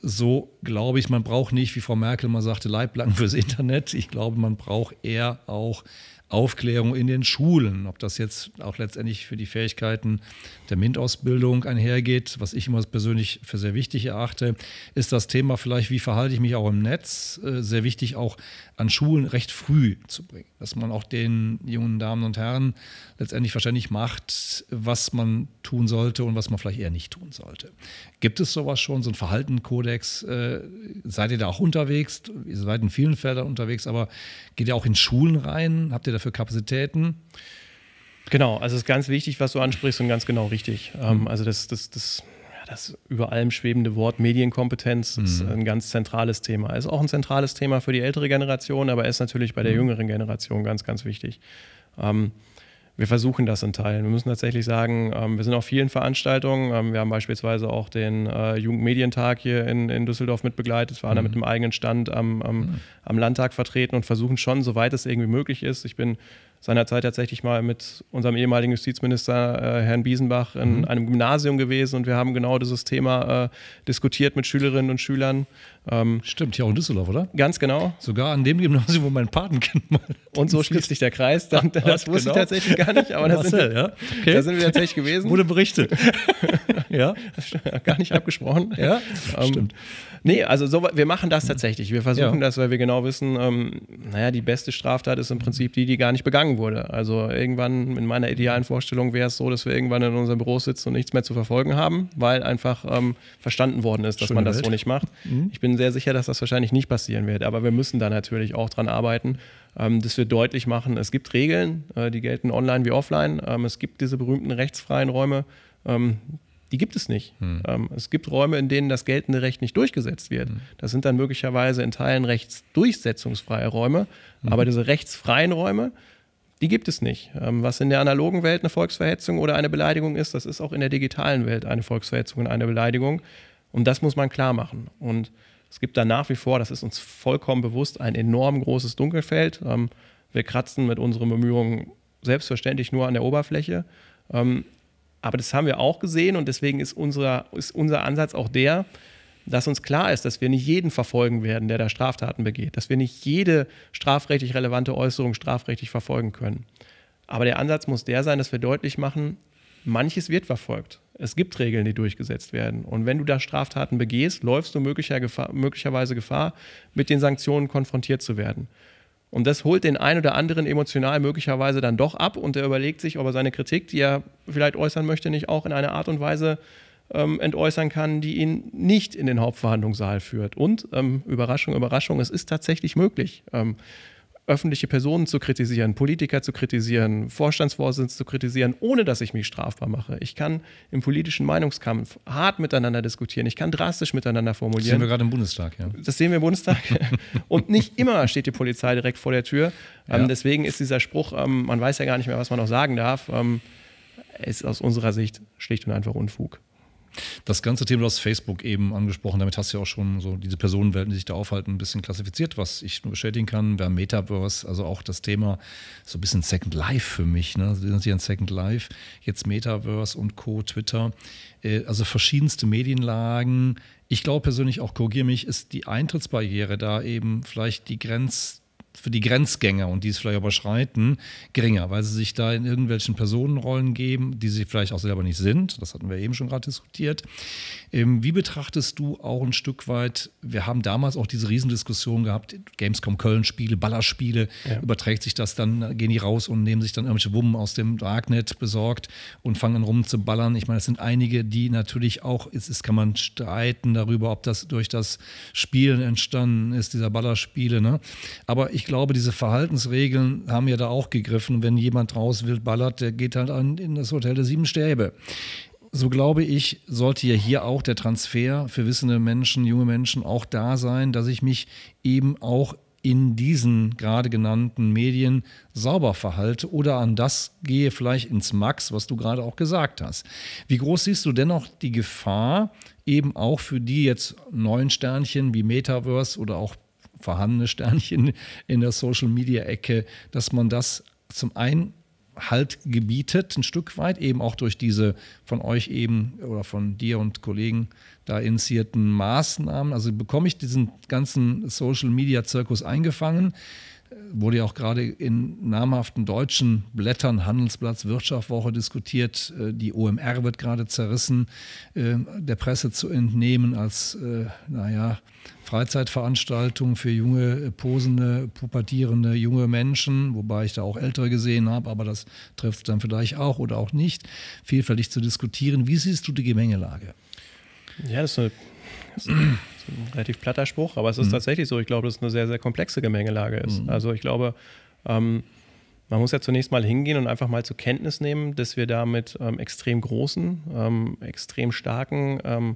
So glaube ich, man braucht nicht, wie Frau Merkel mal sagte, Leiblang fürs Internet. Ich glaube, man braucht eher auch Aufklärung in den Schulen, ob das jetzt auch letztendlich für die Fähigkeiten der MINT-Ausbildung einhergeht, was ich immer persönlich für sehr wichtig erachte, ist das Thema vielleicht, wie verhalte ich mich auch im Netz, äh, sehr wichtig auch an Schulen recht früh zu bringen, dass man auch den jungen Damen und Herren letztendlich wahrscheinlich macht, was man tun sollte und was man vielleicht eher nicht tun sollte. Gibt es sowas schon, so ein Verhaltenkodex? Äh, seid ihr da auch unterwegs? Ihr seid in vielen Feldern unterwegs, aber geht ihr auch in Schulen rein? Habt ihr dafür Kapazitäten? Genau, also es ist ganz wichtig, was du ansprichst und ganz genau richtig. Mhm. also das, das, das, das über allem schwebende Wort Medienkompetenz mhm. ist ein ganz zentrales Thema. Ist auch ein zentrales Thema für die ältere Generation, aber ist natürlich bei der mhm. jüngeren Generation ganz, ganz wichtig. Ähm, wir versuchen das in Teilen. Wir müssen tatsächlich sagen, ähm, wir sind auf vielen Veranstaltungen. Ähm, wir haben beispielsweise auch den äh, Jugendmedientag hier in, in Düsseldorf mitbegleitet, waren mhm. da mit einem eigenen Stand am, am, mhm. am Landtag vertreten und versuchen schon, soweit es irgendwie möglich ist. Ich bin seinerzeit tatsächlich mal mit unserem ehemaligen Justizminister äh, Herrn Biesenbach in mhm. einem Gymnasium gewesen und wir haben genau dieses Thema äh, diskutiert mit Schülerinnen und Schülern. Ähm, Stimmt, hier auch in Düsseldorf, oder? Ganz genau. Sogar an dem Gymnasium, wo mein Patenkind mal. (laughs) Und so schließt sich der Kreis. (laughs) Dann, das wusste genau. ich tatsächlich gar nicht, aber da, Marcel, sind, ja? okay. da sind wir tatsächlich gewesen. Wurde berichtet. (laughs) ja. Gar nicht abgesprochen. Ja, ähm, stimmt. Nee, also so, wir machen das tatsächlich. Wir versuchen ja. das, weil wir genau wissen, ähm, naja, die beste Straftat ist im Prinzip die, die gar nicht begangen wurde. Also irgendwann in meiner idealen Vorstellung wäre es so, dass wir irgendwann in unserem Büro sitzen und nichts mehr zu verfolgen haben, weil einfach ähm, verstanden worden ist, dass Schöne man das Welt. so nicht macht. Mhm. Ich bin sehr sicher, dass das wahrscheinlich nicht passieren wird, aber wir müssen da natürlich auch dran arbeiten, ähm, dass wir deutlich machen, es gibt Regeln, äh, die gelten online wie offline. Ähm, es gibt diese berühmten rechtsfreien Räume. Ähm, die gibt es nicht. Hm. Ähm, es gibt Räume, in denen das geltende Recht nicht durchgesetzt wird. Hm. Das sind dann möglicherweise in Teilen rechtsdurchsetzungsfreie Räume, hm. aber diese rechtsfreien Räume, die gibt es nicht. Ähm, was in der analogen Welt eine Volksverhetzung oder eine Beleidigung ist, das ist auch in der digitalen Welt eine Volksverhetzung und eine Beleidigung. Und das muss man klar machen. Und es gibt da nach wie vor, das ist uns vollkommen bewusst, ein enorm großes Dunkelfeld. Ähm, wir kratzen mit unseren Bemühungen selbstverständlich nur an der Oberfläche. Ähm, aber das haben wir auch gesehen und deswegen ist, unser, ist unser Ansatz auch der, dass uns klar ist, dass wir nicht jeden verfolgen werden, der da Straftaten begeht, dass wir nicht jede strafrechtlich relevante Äußerung strafrechtlich verfolgen können. Aber der Ansatz muss der sein, dass wir deutlich machen, manches wird verfolgt. Es gibt Regeln, die durchgesetzt werden. Und wenn du da Straftaten begehst, läufst du möglicher Gefahr, möglicherweise Gefahr, mit den Sanktionen konfrontiert zu werden. Und das holt den einen oder anderen emotional möglicherweise dann doch ab und er überlegt sich, ob er seine Kritik, die er vielleicht äußern möchte, nicht auch in einer Art und Weise ähm, entäußern kann, die ihn nicht in den Hauptverhandlungssaal führt. Und ähm, Überraschung, Überraschung, es ist tatsächlich möglich. Ähm, öffentliche Personen zu kritisieren, Politiker zu kritisieren, Vorstandsvorsitzende zu kritisieren, ohne dass ich mich strafbar mache. Ich kann im politischen Meinungskampf hart miteinander diskutieren. Ich kann drastisch miteinander formulieren. Das sehen wir gerade im Bundestag, ja. Das sehen wir im Bundestag. (laughs) Und nicht immer steht die Polizei direkt vor der Tür. Ähm, ja. deswegen ist dieser Spruch, ähm, man weiß ja gar nicht mehr, was man noch sagen darf, ähm, ist aus unserer Sicht schlicht und einfach Unfug. Das ganze Thema, du hast Facebook eben angesprochen, damit hast du ja auch schon so diese Personenwelten, die sich da aufhalten, ein bisschen klassifiziert, was ich nur bestätigen kann. Wir haben Metaverse, also auch das Thema so ein bisschen Second Life für mich. Ne? Sie sind hier ein Second Life, jetzt Metaverse und Co., Twitter. Äh, also verschiedenste Medienlagen. Ich glaube persönlich auch, korrigiere mich, ist die Eintrittsbarriere da eben vielleicht die Grenz für die Grenzgänger und die es vielleicht überschreiten, geringer, weil sie sich da in irgendwelchen Personenrollen geben, die sie vielleicht auch selber nicht sind. Das hatten wir eben schon gerade diskutiert. Ähm, wie betrachtest du auch ein Stück weit, wir haben damals auch diese Riesendiskussion gehabt, Gamescom Köln-Spiele, Ballerspiele, ja. überträgt sich das dann, gehen die raus und nehmen sich dann irgendwelche Wummen aus dem Darknet besorgt und fangen rum zu ballern. Ich meine, es sind einige, die natürlich auch, es ist, kann man streiten darüber, ob das durch das Spielen entstanden ist, dieser Ballerspiele. Ne? Aber ich glaube, diese Verhaltensregeln haben ja da auch gegriffen. Wenn jemand raus will, ballert, der geht halt an, in das Hotel der Sieben Stäbe so glaube ich, sollte ja hier auch der Transfer für wissende Menschen, junge Menschen auch da sein, dass ich mich eben auch in diesen gerade genannten Medien sauber verhalte oder an das gehe vielleicht ins Max, was du gerade auch gesagt hast. Wie groß siehst du dennoch die Gefahr, eben auch für die jetzt neuen Sternchen wie Metaverse oder auch vorhandene Sternchen in der Social-Media-Ecke, dass man das zum einen Halt gebietet, ein Stück weit, eben auch durch diese von euch eben oder von dir und Kollegen da initiierten Maßnahmen. Also bekomme ich diesen ganzen Social-Media-Zirkus eingefangen wurde ja auch gerade in namhaften deutschen Blättern, Handelsblatt, Wirtschaftswoche diskutiert. Äh, die OMR wird gerade zerrissen, äh, der Presse zu entnehmen als, äh, naja, Freizeitveranstaltung für junge, posende, pubertierende junge Menschen, wobei ich da auch ältere gesehen habe, aber das trifft dann vielleicht auch oder auch nicht, vielfältig zu diskutieren. Wie siehst du die Gemengelage? Ja, das ist eine das ist ein relativ platter Spruch, aber es ist mhm. tatsächlich so. Ich glaube, dass es eine sehr, sehr komplexe Gemengelage ist. Mhm. Also ich glaube, ähm, man muss ja zunächst mal hingehen und einfach mal zur Kenntnis nehmen, dass wir da mit ähm, extrem großen, ähm, extrem starken, ähm,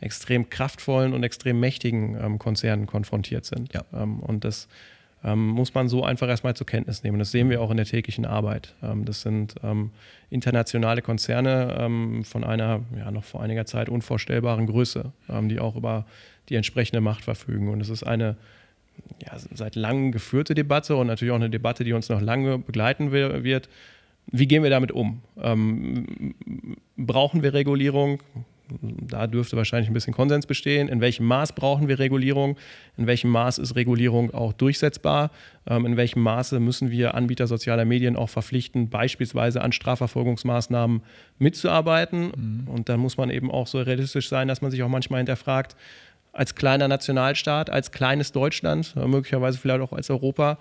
extrem kraftvollen und extrem mächtigen ähm, Konzernen konfrontiert sind. Ja. Ähm, und das ähm, muss man so einfach erstmal zur Kenntnis nehmen. Das sehen wir auch in der täglichen Arbeit. Ähm, das sind ähm, internationale Konzerne ähm, von einer ja, noch vor einiger Zeit unvorstellbaren Größe, ähm, die auch über die entsprechende Macht verfügen. Und es ist eine ja, seit langem geführte Debatte und natürlich auch eine Debatte, die uns noch lange begleiten wird. Wie gehen wir damit um? Ähm, brauchen wir Regulierung? Da dürfte wahrscheinlich ein bisschen Konsens bestehen. In welchem Maß brauchen wir Regulierung? In welchem Maß ist Regulierung auch durchsetzbar? Ähm, in welchem Maße müssen wir Anbieter sozialer Medien auch verpflichten, beispielsweise an Strafverfolgungsmaßnahmen mitzuarbeiten? Mhm. Und dann muss man eben auch so realistisch sein, dass man sich auch manchmal hinterfragt, als kleiner Nationalstaat, als kleines Deutschland, möglicherweise vielleicht auch als Europa,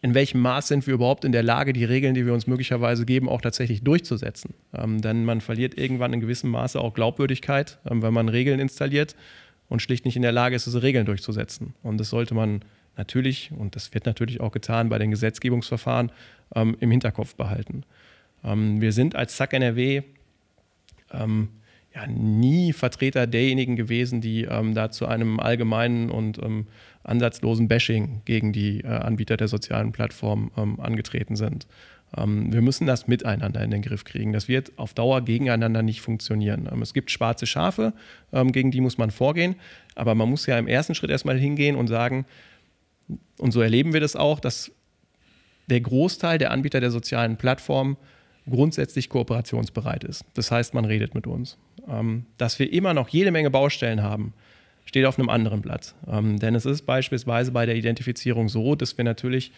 in welchem Maß sind wir überhaupt in der Lage, die Regeln, die wir uns möglicherweise geben, auch tatsächlich durchzusetzen. Ähm, denn man verliert irgendwann in gewissem Maße auch Glaubwürdigkeit, ähm, wenn man Regeln installiert und schlicht nicht in der Lage ist, diese Regeln durchzusetzen. Und das sollte man natürlich, und das wird natürlich auch getan bei den Gesetzgebungsverfahren, ähm, im Hinterkopf behalten. Ähm, wir sind als ZAK NRW ähm, ja, nie Vertreter derjenigen gewesen, die ähm, da zu einem allgemeinen und ansatzlosen Bashing gegen die äh, Anbieter der sozialen Plattformen ähm, angetreten sind. Ähm, wir müssen das miteinander in den Griff kriegen. Das wird auf Dauer gegeneinander nicht funktionieren. Ähm, es gibt schwarze Schafe, ähm, gegen die muss man vorgehen, aber man muss ja im ersten Schritt erstmal hingehen und sagen, und so erleben wir das auch, dass der Großteil der Anbieter der sozialen Plattformen grundsätzlich kooperationsbereit ist. Das heißt, man redet mit uns. Ähm, dass wir immer noch jede Menge Baustellen haben, steht auf einem anderen Blatt. Ähm, denn es ist beispielsweise bei der Identifizierung so, dass wir natürlich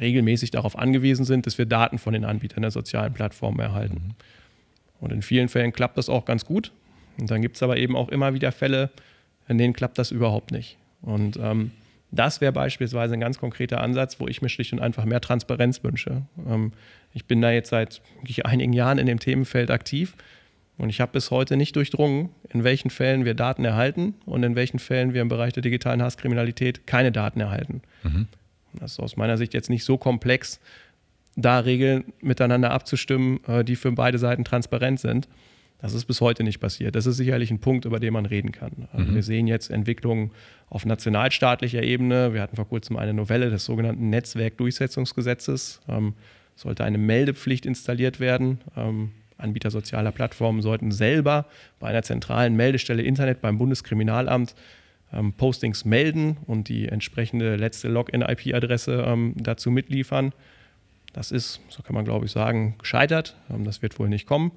regelmäßig darauf angewiesen sind, dass wir Daten von den Anbietern der sozialen Plattformen erhalten. Mhm. Und in vielen Fällen klappt das auch ganz gut. Und dann gibt es aber eben auch immer wieder Fälle, in denen klappt das überhaupt nicht. Und ähm, das wäre beispielsweise ein ganz konkreter Ansatz, wo ich mir schlicht und einfach mehr Transparenz wünsche. Ähm, ich bin da jetzt seit einigen Jahren in dem Themenfeld aktiv und ich habe bis heute nicht durchdrungen, in welchen Fällen wir Daten erhalten und in welchen Fällen wir im Bereich der digitalen Hasskriminalität keine Daten erhalten. Mhm. Das ist aus meiner Sicht jetzt nicht so komplex, da Regeln miteinander abzustimmen, äh, die für beide Seiten transparent sind. Das ist bis heute nicht passiert. Das ist sicherlich ein Punkt, über den man reden kann. Also mhm. Wir sehen jetzt Entwicklungen auf nationalstaatlicher Ebene. Wir hatten vor kurzem eine Novelle des sogenannten Netzwerkdurchsetzungsgesetzes. Sollte eine Meldepflicht installiert werden. Ähm, Anbieter sozialer Plattformen sollten selber bei einer zentralen Meldestelle Internet beim Bundeskriminalamt ähm, Postings melden und die entsprechende letzte Login-IP-Adresse ähm, dazu mitliefern. Das ist, so kann man glaube ich sagen, gescheitert. Das wird wohl nicht kommen.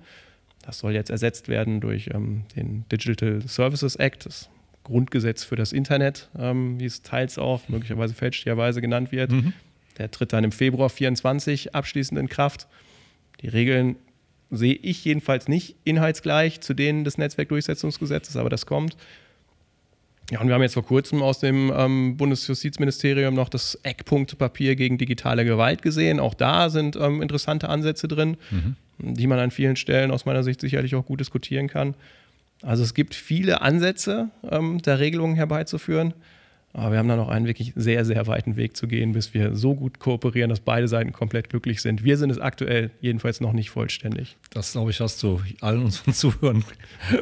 Das soll jetzt ersetzt werden durch den Digital Services Act. Das Grundgesetz für das Internet, wie es teils auch möglicherweise fälschlicherweise genannt wird. Mhm. Der tritt dann im Februar 24 abschließend in Kraft. Die Regeln sehe ich jedenfalls nicht inhaltsgleich zu denen des Netzwerkdurchsetzungsgesetzes, aber das kommt. Ja, und wir haben jetzt vor kurzem aus dem ähm, Bundesjustizministerium noch das Eckpunktpapier gegen digitale Gewalt gesehen. Auch da sind ähm, interessante Ansätze drin, mhm. die man an vielen Stellen aus meiner Sicht sicherlich auch gut diskutieren kann. Also es gibt viele Ansätze, ähm, der Regelungen herbeizuführen. Aber wir haben da noch einen wirklich sehr, sehr weiten Weg zu gehen, bis wir so gut kooperieren, dass beide Seiten komplett glücklich sind. Wir sind es aktuell jedenfalls noch nicht vollständig. Das, glaube ich, hast du allen unseren (laughs) Zuhörern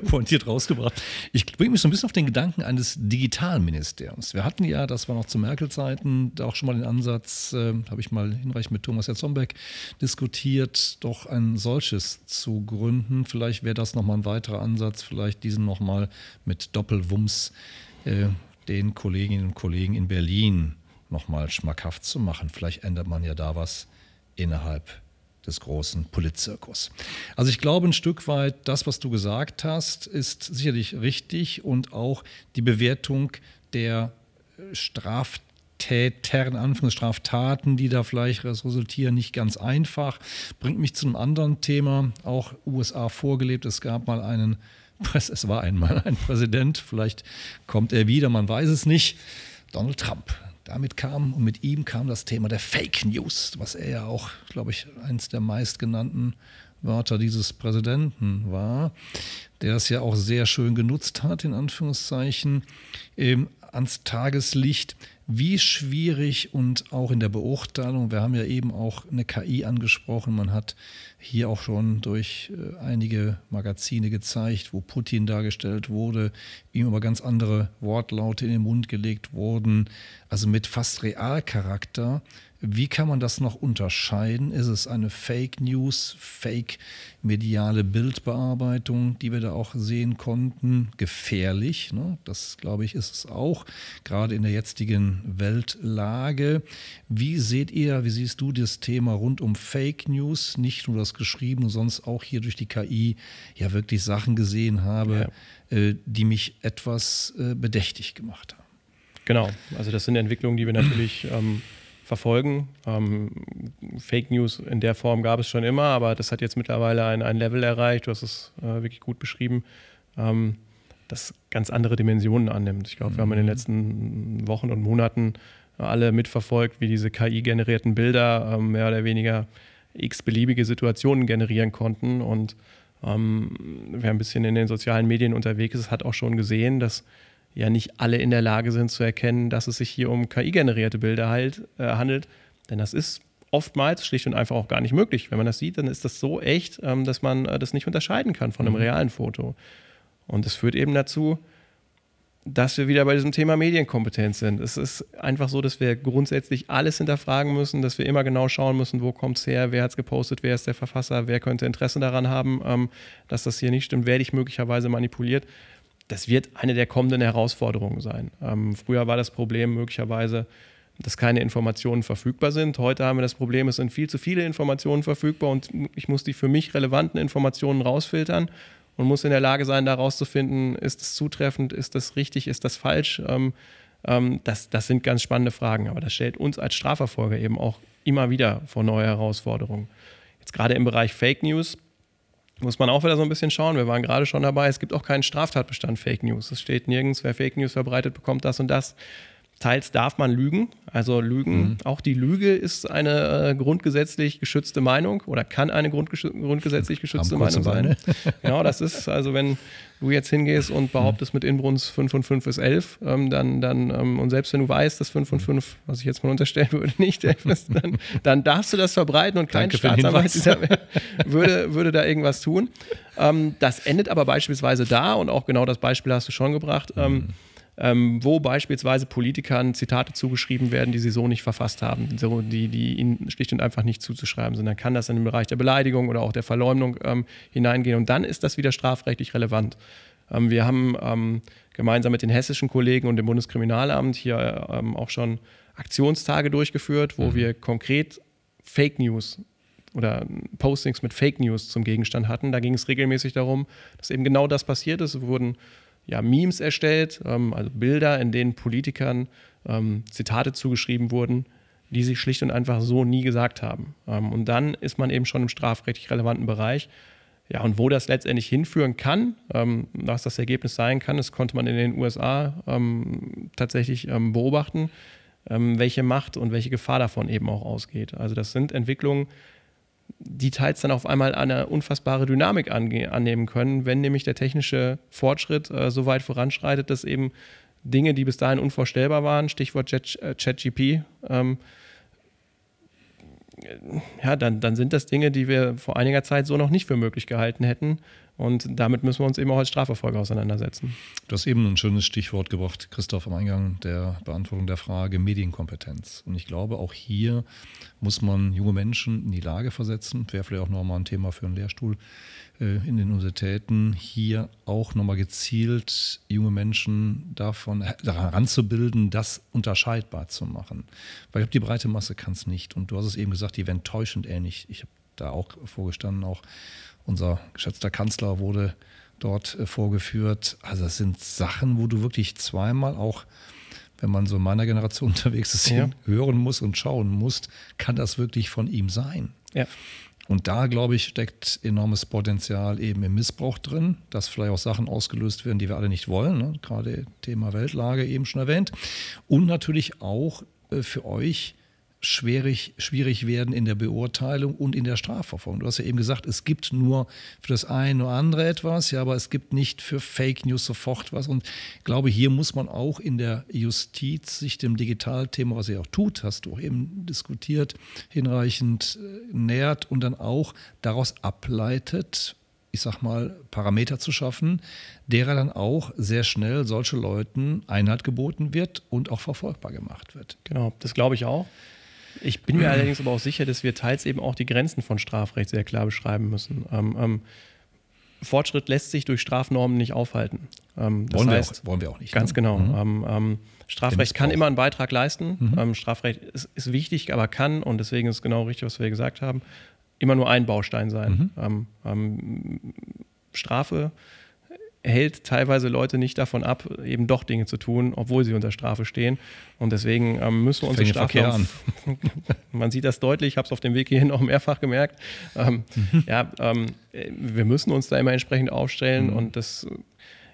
pointiert rausgebracht. Ich bringe mich so ein bisschen auf den Gedanken eines Digitalministeriums. Wir hatten ja, das war noch zu Merkel-Zeiten, auch schon mal den Ansatz, äh, habe ich mal hinreichend mit Thomas Herzombeck diskutiert, doch ein solches zu gründen. Vielleicht wäre das nochmal ein weiterer Ansatz, vielleicht diesen nochmal mit Doppelwumms äh, den Kolleginnen und Kollegen in Berlin nochmal schmackhaft zu machen. Vielleicht ändert man ja da was innerhalb des großen Politzirkus. Also ich glaube ein Stück weit, das, was du gesagt hast, ist sicherlich richtig und auch die Bewertung der Straftäter, Anführungsstraftaten, die da vielleicht resultieren, nicht ganz einfach. Bringt mich zu einem anderen Thema, auch USA vorgelebt. Es gab mal einen es war einmal ein Präsident, vielleicht kommt er wieder, man weiß es nicht. Donald Trump. Damit kam und mit ihm kam das Thema der Fake News, was er ja auch, glaube ich, eins der meistgenannten Wörter dieses Präsidenten war, der das ja auch sehr schön genutzt hat, in Anführungszeichen, ans Tageslicht wie schwierig und auch in der Beurteilung, wir haben ja eben auch eine KI angesprochen, man hat hier auch schon durch äh, einige Magazine gezeigt, wo Putin dargestellt wurde, ihm aber ganz andere Wortlaute in den Mund gelegt wurden, also mit fast Realcharakter. Wie kann man das noch unterscheiden? Ist es eine Fake News, Fake mediale Bildbearbeitung, die wir da auch sehen konnten? Gefährlich, ne? das glaube ich ist es auch, gerade in der jetzigen Weltlage. Wie seht ihr, wie siehst du das Thema rund um Fake News, nicht nur das Geschrieben, sonst auch hier durch die KI ja wirklich Sachen gesehen habe, ja. äh, die mich etwas äh, bedächtig gemacht haben? Genau, also das sind Entwicklungen, die wir natürlich ähm, verfolgen. Ähm, Fake News in der Form gab es schon immer, aber das hat jetzt mittlerweile ein, ein Level erreicht, du hast es äh, wirklich gut beschrieben, ähm, das ganz andere Dimensionen annimmt. Ich glaube, wir haben in den mhm. letzten Wochen und Monaten alle mitverfolgt, wie diese KI-generierten Bilder ähm, mehr oder weniger x-beliebige Situationen generieren konnten. Und ähm, wer ein bisschen in den sozialen Medien unterwegs ist, hat auch schon gesehen, dass ja nicht alle in der Lage sind zu erkennen, dass es sich hier um KI-generierte Bilder halt, äh, handelt. Denn das ist oftmals schlicht und einfach auch gar nicht möglich. Wenn man das sieht, dann ist das so echt, ähm, dass man äh, das nicht unterscheiden kann von einem mhm. realen Foto. Und es führt eben dazu, dass wir wieder bei diesem Thema Medienkompetenz sind. Es ist einfach so, dass wir grundsätzlich alles hinterfragen müssen, dass wir immer genau schauen müssen, wo kommt es her, wer hat es gepostet, wer ist der Verfasser, wer könnte Interesse daran haben, ähm, dass das hier nicht stimmt, werde ich möglicherweise manipuliert das wird eine der kommenden Herausforderungen sein. Ähm, früher war das Problem möglicherweise, dass keine Informationen verfügbar sind. Heute haben wir das Problem, es sind viel zu viele Informationen verfügbar und ich muss die für mich relevanten Informationen rausfiltern und muss in der Lage sein, da rauszufinden, ist es zutreffend, ist das richtig, ist das falsch. Ähm, ähm, das, das sind ganz spannende Fragen, aber das stellt uns als Strafverfolger eben auch immer wieder vor neue Herausforderungen. Jetzt gerade im Bereich Fake News muss man auch wieder so ein bisschen schauen. Wir waren gerade schon dabei, es gibt auch keinen Straftatbestand Fake News. Es steht nirgends, wer Fake News verbreitet, bekommt das und das. Teils darf man lügen. Also Lügen, mhm. auch die Lüge ist eine äh, grundgesetzlich geschützte Meinung oder kann eine grundgesetzlich geschützte Meinung sein. (laughs) genau, das ist, also wenn du jetzt hingehst und behauptest mit Inbrunst 5 und 5 ist 11, ähm, dann, dann ähm, und selbst wenn du weißt, dass 5 und 5, was ich jetzt mal unterstellen würde, (laughs) nicht 11 ist, dann, dann darfst du das verbreiten und kein Staatsanwalt würde, würde da irgendwas tun. Ähm, das endet aber beispielsweise da und auch genau das Beispiel hast du schon gebracht. Ähm, mhm ähm, wo beispielsweise Politikern Zitate zugeschrieben werden, die sie so nicht verfasst haben, so, die, die ihnen schlicht und einfach nicht zuzuschreiben sind. Dann kann das in den Bereich der Beleidigung oder auch der Verleumdung ähm, hineingehen und dann ist das wieder strafrechtlich relevant. Ähm, wir haben ähm, gemeinsam mit den hessischen Kollegen und dem Bundeskriminalamt hier ähm, auch schon Aktionstage durchgeführt, wo mhm. wir konkret Fake News oder Postings mit Fake News zum Gegenstand hatten. Da ging es regelmäßig darum, dass eben genau das passiert ist. Es wurden ja, Memes erstellt, ähm, also Bilder, in denen Politikern ähm, Zitate zugeschrieben wurden, die sie schlicht und einfach so nie gesagt haben. Ähm, und dann ist man eben schon im strafrechtlich relevanten Bereich. Ja, und wo das letztendlich hinführen kann, ähm, was das Ergebnis sein kann, das konnte man in den USA ähm, tatsächlich beobachten, welche Macht und welche Gefahr davon eben auch ausgeht. Also das sind Entwicklungen, die teils dann auf einmal eine unfassbare Dynamik annehmen können, wenn nämlich der technische Fortschritt äh, so weit voranschreitet, dass eben Dinge, die bis dahin unvorstellbar waren, Stichwort ChatGP, äh, ähm, ja, dann, dann sind das Dinge, die wir vor einiger Zeit so noch nicht für möglich gehalten hätten. Und damit müssen wir uns eben auch als Strafverfolger auseinandersetzen. Du hast eben ein schönes Stichwort gebracht, Christoph, am Eingang der Beantwortung der Frage Medienkompetenz. Und ich glaube, auch hier muss man junge Menschen in die Lage versetzen, wäre vielleicht auch nochmal ein Thema für einen Lehrstuhl äh, in den Universitäten, hier auch nochmal gezielt junge Menschen davon daran ranzubilden, das unterscheidbar zu machen. Weil ich glaube, die breite Masse kann es nicht. Und du hast es eben gesagt, die werden täuschend ähnlich. Ich habe da auch vorgestanden, auch unser geschätzter Kanzler wurde dort äh, vorgeführt. Also das sind Sachen, wo du wirklich zweimal auch, wenn man so in meiner Generation (laughs) unterwegs ist, ja. hören muss und schauen muss, kann das wirklich von ihm sein. Ja. Und da, glaube ich, steckt enormes Potenzial eben im Missbrauch drin, dass vielleicht auch Sachen ausgelöst werden, die wir alle nicht wollen. Ne? Gerade Thema Weltlage eben schon erwähnt. Und natürlich auch äh, für euch schwierig, schwierig werden in der Beurteilung und in der Strafverfolgung. Du hast ja eben gesagt, es gibt nur für das eine oder andere etwas, ja, aber es gibt nicht für Fake News sofort was. Und ich glaube, hier muss man auch in der Justiz sich dem Digitalthema, was er auch tut, hast du auch eben diskutiert, hinreichend äh, nähert und dann auch daraus ableitet, ich sag mal, Parameter zu schaffen, derer dann auch sehr schnell solche Leuten Einheit geboten wird und auch verfolgbar gemacht wird. Genau, das glaube ich auch. Ich bin mir allerdings aber auch sicher, dass wir teils eben auch die Grenzen von Strafrecht sehr klar beschreiben müssen. Ähm, ähm, Fortschritt lässt sich durch Strafnormen nicht aufhalten. Ähm, wollen, heißt, wir auch, wollen, wir auch, nicht. Ganz ne? genau. Mhm. Ähm, ähm, Strafrecht kann immer einen Beitrag leisten. Mhm. Ähm, Strafrecht ist, ist, wichtig, aber kann, und deswegen ist es genau richtig, was wir gesagt haben, immer nur ein Baustein sein. Mhm. Strafe hält teilweise Leute nicht davon ab, eben doch Dinge zu tun, obwohl sie unter Strafe stehen. Und deswegen ähm, müssen wir uns Strafe an. (laughs) Man sieht das deutlich, ich habe es auf dem Weg hierhin auch mehrfach gemerkt. Ähm, mhm. Ja, ähm, wir müssen uns da immer entsprechend aufstellen mhm. und das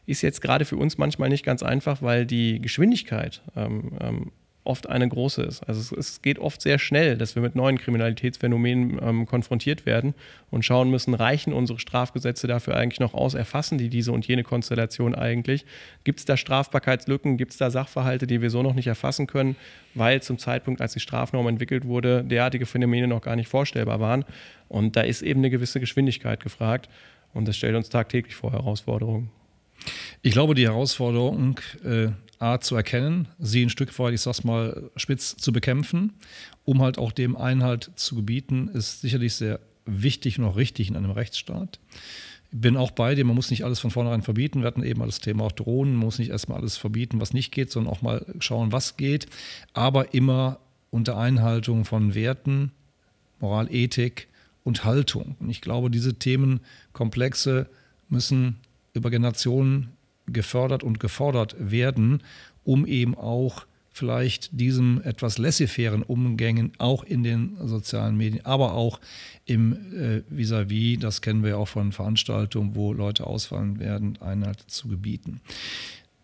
ist jetzt gerade für uns manchmal nicht ganz einfach, weil die Geschwindigkeit ähm, ähm, oft eine große ist. Also es, es, geht oft sehr schnell, dass wir mit neuen Kriminalitätsphänomenen ähm, konfrontiert werden und schauen müssen, reichen unsere Strafgesetze dafür eigentlich noch aus, erfassen die diese und jene Konstellation eigentlich? Gibt es da Strafbarkeitslücken, gibt es da Sachverhalte, die wir so noch nicht erfassen können, weil zum Zeitpunkt, als die Strafnorm entwickelt wurde, derartige Phänomene noch gar nicht vorstellbar waren. Und da ist eben eine gewisse Geschwindigkeit gefragt und das stellt uns tagtäglich vor Herausforderungen. Ich glaube, die Herausforderung äh, A zu erkennen, sie ein Stück weit, ich sag's mal, spitz zu bekämpfen, um halt auch dem Einhalt zu gebieten, ist sicherlich sehr wichtig und auch richtig in einem Rechtsstaat. Ich bin auch bei dir, man muss nicht alles von vornherein verbieten. Wir hatten eben das Thema auch Drohnen, man muss nicht erstmal alles verbieten, was nicht geht, sondern auch mal schauen, was geht. Aber immer unter Einhaltung von Werten, Moral, Ethik und Haltung. Und ich glaube, diese Themenkomplexe müssen über Generationen gefördert und gefordert werden, um eben auch vielleicht diesem etwas laissez-fairen Umgängen auch in den sozialen Medien, aber auch im äh, vis-à-vis, -vis, das kennen wir auch von Veranstaltungen, wo Leute ausfallen werden, Einhalt zu gebieten.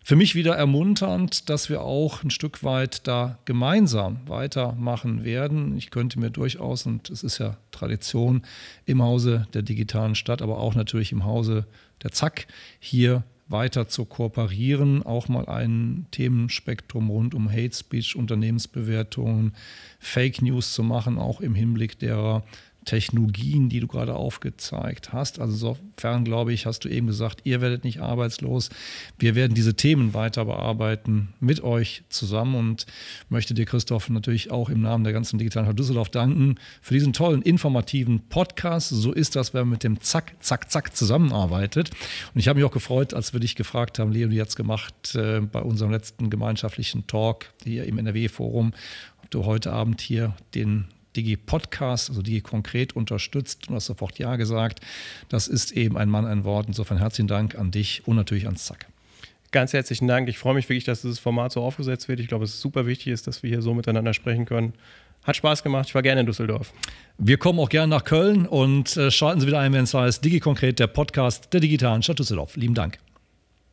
Für mich wieder ermunternd, dass wir auch ein Stück weit da gemeinsam weitermachen werden. Ich könnte mir durchaus, und es ist ja Tradition im Hause der digitalen Stadt, aber auch natürlich im Hause der Zack, hier weiter zu kooperieren, auch mal ein Themenspektrum rund um Hate Speech, Unternehmensbewertungen, Fake News zu machen, auch im Hinblick derer Technologien, die du gerade aufgezeigt hast. Also insofern, glaube ich, hast du eben gesagt, ihr werdet nicht arbeitslos. Wir werden diese Themen weiter bearbeiten mit euch zusammen und möchte dir, Christoph, natürlich auch im Namen der ganzen digitalen Stadt Düsseldorf danken für diesen tollen, informativen Podcast. So ist das, wenn man mit dem Zack, Zack, Zack zusammenarbeitet. Und ich habe mich auch gefreut, als wir dich gefragt haben, Leo, wie jetzt gemacht äh, bei unserem letzten gemeinschaftlichen Talk hier im NRW-Forum, ob du heute Abend hier den Digi Podcast, also Digi konkret unterstützt und hast sofort Ja gesagt. Das ist eben ein Mann, ein Wort. Insofern herzlichen Dank an dich und natürlich ans Zack. Ganz herzlichen Dank. Ich freue mich wirklich, dass dieses Format so aufgesetzt wird. Ich glaube, es ist super wichtig ist, dass wir hier so miteinander sprechen können. Hat Spaß gemacht. Ich war gerne in Düsseldorf. Wir kommen auch gerne nach Köln und äh, schalten Sie wieder ein, wenn es heißt Digi Konkret, der Podcast der digitalen Stadt Düsseldorf. Lieben Dank.